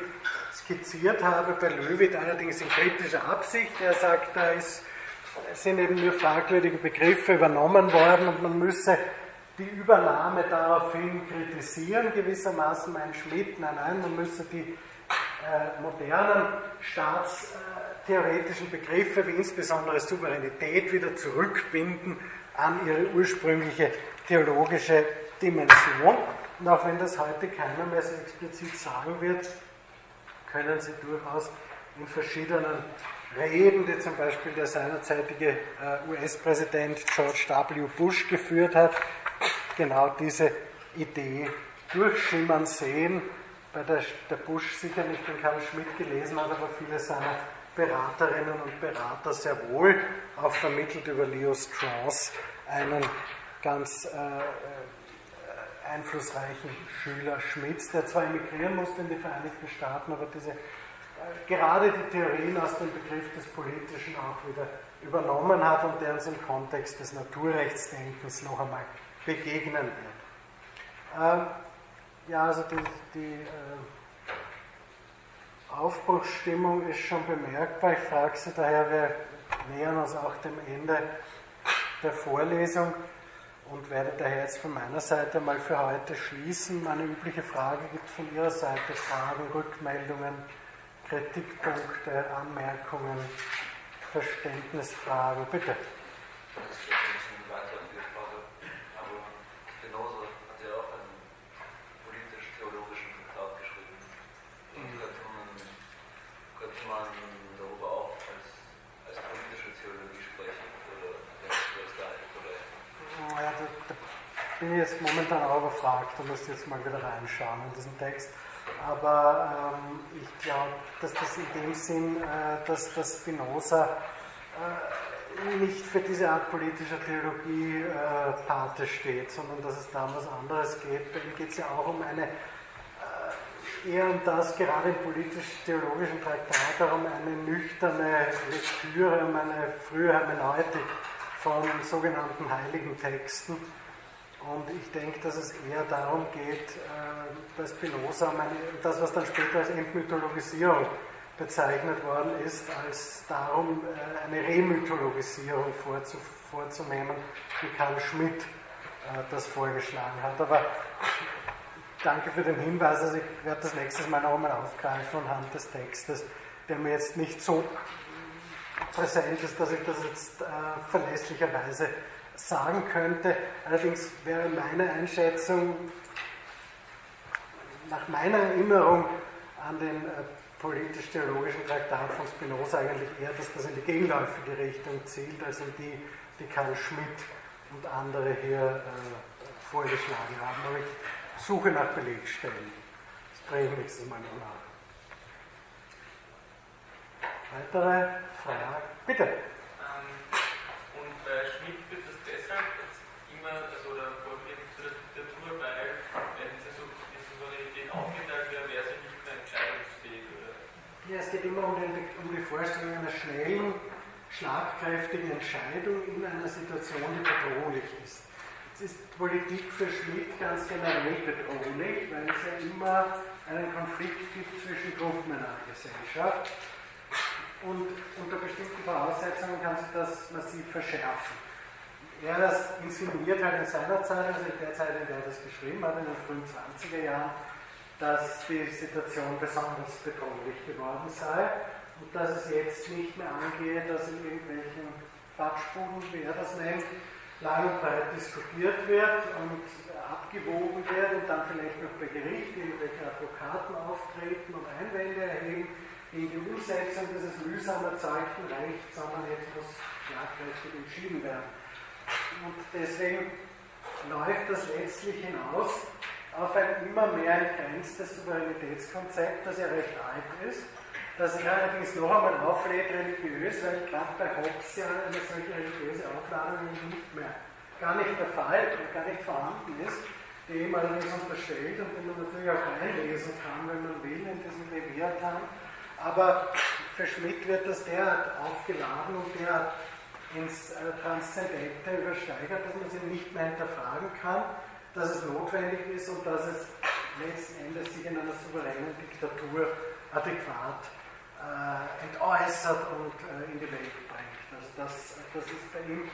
skizziert habe, bei Löwit allerdings in kritischer Absicht. Er sagt, da ist, sind eben nur fragwürdige Begriffe übernommen worden und man müsse die Übernahme daraufhin kritisieren, gewissermaßen mein Schmidt, nein, nein, man müsse die äh, modernen staatstheoretischen Begriffe wie insbesondere Souveränität wieder zurückbinden an ihre ursprüngliche theologische Dimension. Und auch wenn das heute keiner mehr so explizit sagen wird, können Sie durchaus in verschiedenen Reden, die zum Beispiel der seinerzeitige äh, US-Präsident George W. Bush geführt hat, genau diese Idee durchschimmern sehen, bei der, der Bush sicher nicht den Karl Schmidt gelesen hat, aber viele seiner Beraterinnen und Berater sehr wohl, auch vermittelt über Leo Strauss, einen ganz äh, äh, einflussreichen Schüler Schmidts, der zwar emigrieren musste in die Vereinigten Staaten, aber diese, äh, gerade die Theorien aus dem Begriff des Politischen auch wieder übernommen hat und der uns im Kontext des Naturrechtsdenkens noch einmal begegnen wird. Ähm, ja, also die, die äh, Aufbruchsstimmung ist schon bemerkbar. Ich frage Sie daher, wir nähern uns auch dem Ende der Vorlesung und werde daher jetzt von meiner Seite mal für heute schließen. Meine übliche Frage gibt von Ihrer Seite Fragen, Rückmeldungen, Kritikpunkte, Anmerkungen, Verständnisfragen. Bitte. Bin jetzt momentan auch überfragt, da müsste jetzt mal wieder reinschauen in diesen Text. Aber ähm, ich glaube, dass das in dem Sinn, äh, dass das Spinoza äh, nicht für diese Art politischer Theologie äh, Pate steht, sondern dass es da um was anderes geht. Bei ihm geht es ja auch um eine äh, eher um das, gerade im politisch-theologischen Traktat, darum eine nüchterne Lektüre, um eine frühe Hermeneutik von sogenannten heiligen Texten und ich denke, dass es eher darum geht, äh, bei Spinoza, das, was dann später als Entmythologisierung bezeichnet worden ist, als darum, äh, eine Remythologisierung vorzunehmen, wie Karl Schmidt äh, das vorgeschlagen hat. Aber danke für den Hinweis, also ich werde das nächstes Mal noch einmal aufgreifen anhand des Textes, der mir jetzt nicht so präsent ist, dass ich das jetzt verlässlicherweise sagen könnte. Allerdings wäre meine Einschätzung, nach meiner Erinnerung an den äh, politisch-theologischen Traktat von Spinoza eigentlich eher, dass das in die gegenläufige Richtung zielt, als in die, die Karl Schmidt und andere hier äh, vorgeschlagen haben. Aber ich suche nach Belegstellen. Das bringe ich nächstes Mal noch nach. Weitere Fragen? Bitte. Ja, es geht immer um, den, um die Vorstellung einer schnellen, schlagkräftigen Entscheidung in einer Situation, die bedrohlich ist. Jetzt ist Politik für Schmidt ganz generell bedrohlich, weil es ja immer einen Konflikt gibt zwischen Gruppen in einer Gesellschaft. Und unter bestimmten Voraussetzungen kann sich das massiv verschärfen. Er das insinuiert halt in seiner Zeit, also in der Zeit, in der er das geschrieben hat, in den frühen 20er Jahren, dass die Situation besonders bedrohlich geworden sei und dass es jetzt nicht mehr angehe, dass in irgendwelchen Quatschbuden, wie er das nennt, lang und breit diskutiert wird und abgewogen wird und dann vielleicht noch bei Gericht irgendwelche Advokaten auftreten und Einwände erheben. in die Umsetzung dieses mühsam erzeugten Rechts, sondern muss schlagkräftig entschieden werden. Und deswegen läuft das letztlich hinaus auf ein immer mehr entgrenztes Souveränitätskonzept, das ja recht alt ist, das sich allerdings noch einmal auflädt religiös, weil gerade bei Hobbes ja eine solche religiöse Aufladung nicht mehr, gar nicht der Fall, gar nicht vorhanden ist, die ihm allerdings unterstellt und den man natürlich auch einlesen kann, wenn man will, in diesem Leviathan aber für Schmidt wird das derart aufgeladen und derart ins äh, Transzendente übersteigert, dass man sie nicht mehr hinterfragen kann, dass es notwendig ist und dass es letzten Endes sich in einer souveränen Diktatur adäquat äh, entäußert und äh, in die Welt bringt. Also das, das ist bei ihm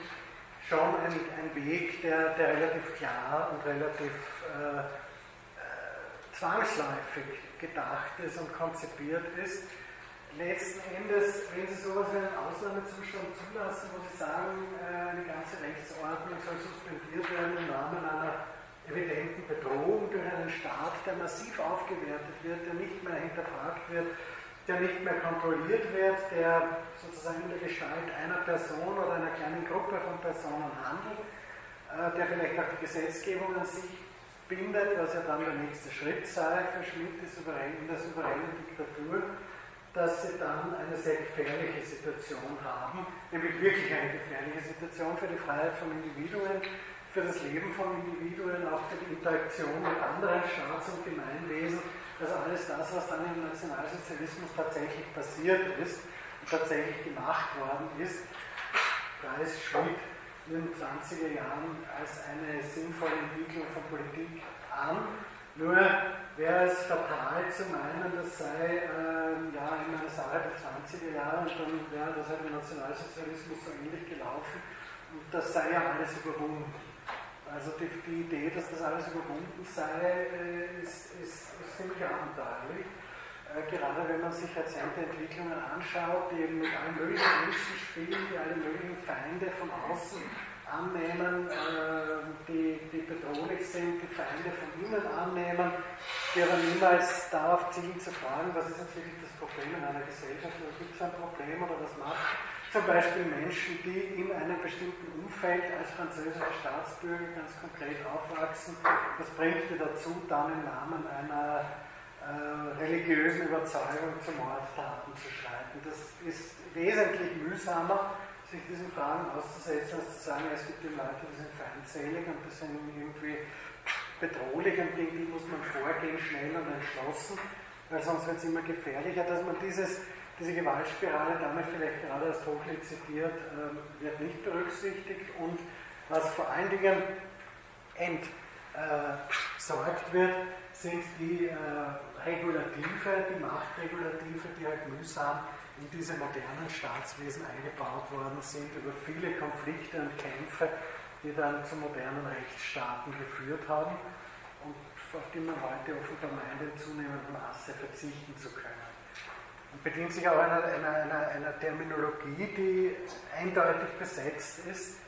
schon ein, ein Weg, der, der relativ klar und relativ äh, äh zwangsläufig gedacht ist und konzipiert ist letzten Endes, wenn Sie sowas wie einen Ausnahmezustand zulassen, wo Sie sagen, äh, eine ganze Rechtsordnung soll suspendiert werden im Rahmen einer evidenten Bedrohung durch einen Staat, der massiv aufgewertet wird, der nicht mehr hinterfragt wird, der nicht mehr kontrolliert wird, der sozusagen in der Gestalt einer Person oder einer kleinen Gruppe von Personen handelt, äh, der vielleicht auch die Gesetzgebung an sich bindet, was ja dann der nächste Schritt sei für Schmidt in der souveränen Diktatur dass sie dann eine sehr gefährliche Situation haben, nämlich wirklich eine gefährliche Situation für die Freiheit von Individuen, für das Leben von Individuen, auch für die Interaktion mit anderen Staats- und Gemeinwesen, also alles das, was dann im Nationalsozialismus tatsächlich passiert ist und tatsächlich gemacht worden ist, preist Schmidt in den 20er Jahren als eine sinnvolle Entwicklung von Politik an nur wäre es fatal zu meinen, das sei ähm, ja, in einer Sache der 20er Jahre und dann wäre das halt im Nationalsozialismus so ähnlich gelaufen und das sei ja alles überwunden. Also die, die Idee, dass das alles überwunden sei, äh, ist, ist, ist ziemlich abenteuerlich. Äh, gerade wenn man sich rezente Entwicklungen anschaut, die eben mit allen möglichen Ängsten spielen, die alle möglichen Feinde von außen annehmen, äh, die, die bedrohlich sind, die Feinde von innen annehmen, die aber niemals darauf zielen zu fragen, was ist jetzt wirklich das Problem in einer Gesellschaft, oder gibt es ein Problem oder was macht zum Beispiel Menschen, die in einem bestimmten Umfeld als französische Staatsbürger ganz konkret aufwachsen, was bringt die dazu, dann im Namen einer äh, religiösen Überzeugung zu Mordtaten zu schreiten. Das ist wesentlich mühsamer sich diesen Fragen auszusetzen, als zu sagen, es gibt eben Leute, die sind feindselig und die sind irgendwie bedrohlich und gegen die muss man vorgehen, schnell und entschlossen, weil sonst wird es immer gefährlicher, dass man dieses, diese Gewaltspirale damit vielleicht gerade erst hochlizitiert, äh, wird nicht berücksichtigt und was vor allen Dingen entsorgt wird, sind die äh, Regulative, die Machtregulative, die halt mühsam in diese modernen Staatswesen eingebaut worden sind, über viele Konflikte und Kämpfe, die dann zu modernen Rechtsstaaten geführt haben und auf die man heute offenbar meint, in zunehmendem Maße verzichten zu können. Und bedient sich auch einer, einer, einer, einer Terminologie, die eindeutig besetzt ist.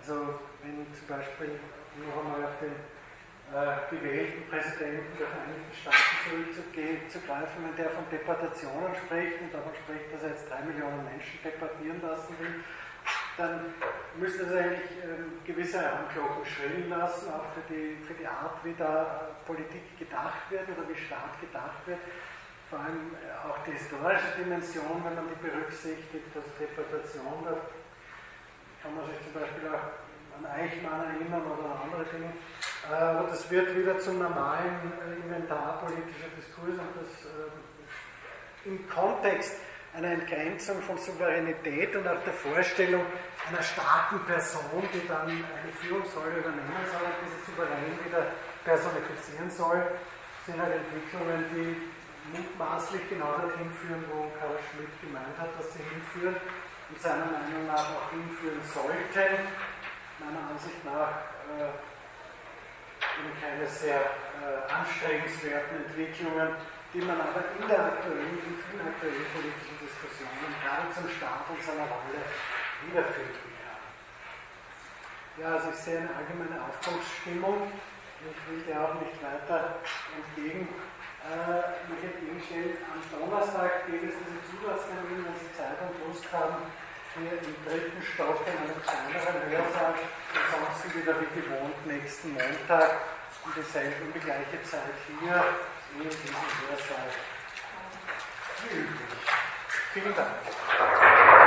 Also wenn zum Beispiel noch einmal auf den äh, gewählten Präsidenten der Vereinigten Staaten zurückzugreifen, wenn der von Deportationen spricht und davon spricht, dass er jetzt drei Millionen Menschen deportieren lassen will, dann müsste es eigentlich ähm, gewisse Alarmglocken schrillen lassen, auch für die, für die Art, wie da Politik gedacht wird oder wie Staat gedacht wird. Vor allem äh, auch die historische Dimension, wenn man die berücksichtigt, dass Deportation, da kann man sich zum Beispiel auch an Eichmann erinnern oder an andere Dinge, äh, das wird wieder zum normalen äh, Inventar politischer Diskurs und das im Kontext einer Entgrenzung von Souveränität und auch der Vorstellung einer starken Person, die dann eine Führungsrolle übernehmen soll und diese Souverän wieder personifizieren soll, sind halt Entwicklungen, die mutmaßlich genau dorthin führen, wo Karl Schmidt gemeint hat, dass sie hinführen und seiner Meinung nach auch hinführen sollten. Meiner Ansicht nach äh, in keine sehr äh, anstrengenswerten Entwicklungen, die man aber in der aktuellen, in vielen aktuellen politischen Diskussionen, gerade zum Staat und seiner Rolle, wiederfinden kann. Ja, also ich sehe eine allgemeine Aufbruchsstimmung. Ich will dir auch nicht weiter entgegenkommen, äh, mich entgegenstellen. Am Donnerstag geht es diesen Zusatztermin, wenn Sie Zeit und Lust haben, hier im dritten Stock in einem kleineren Hörsaal. Ansonsten wieder wie gewohnt nächsten Montag um dieselbe, um die gleiche Zeit hier in diesem Hörsaal. Wie üblich. Vielen Dank.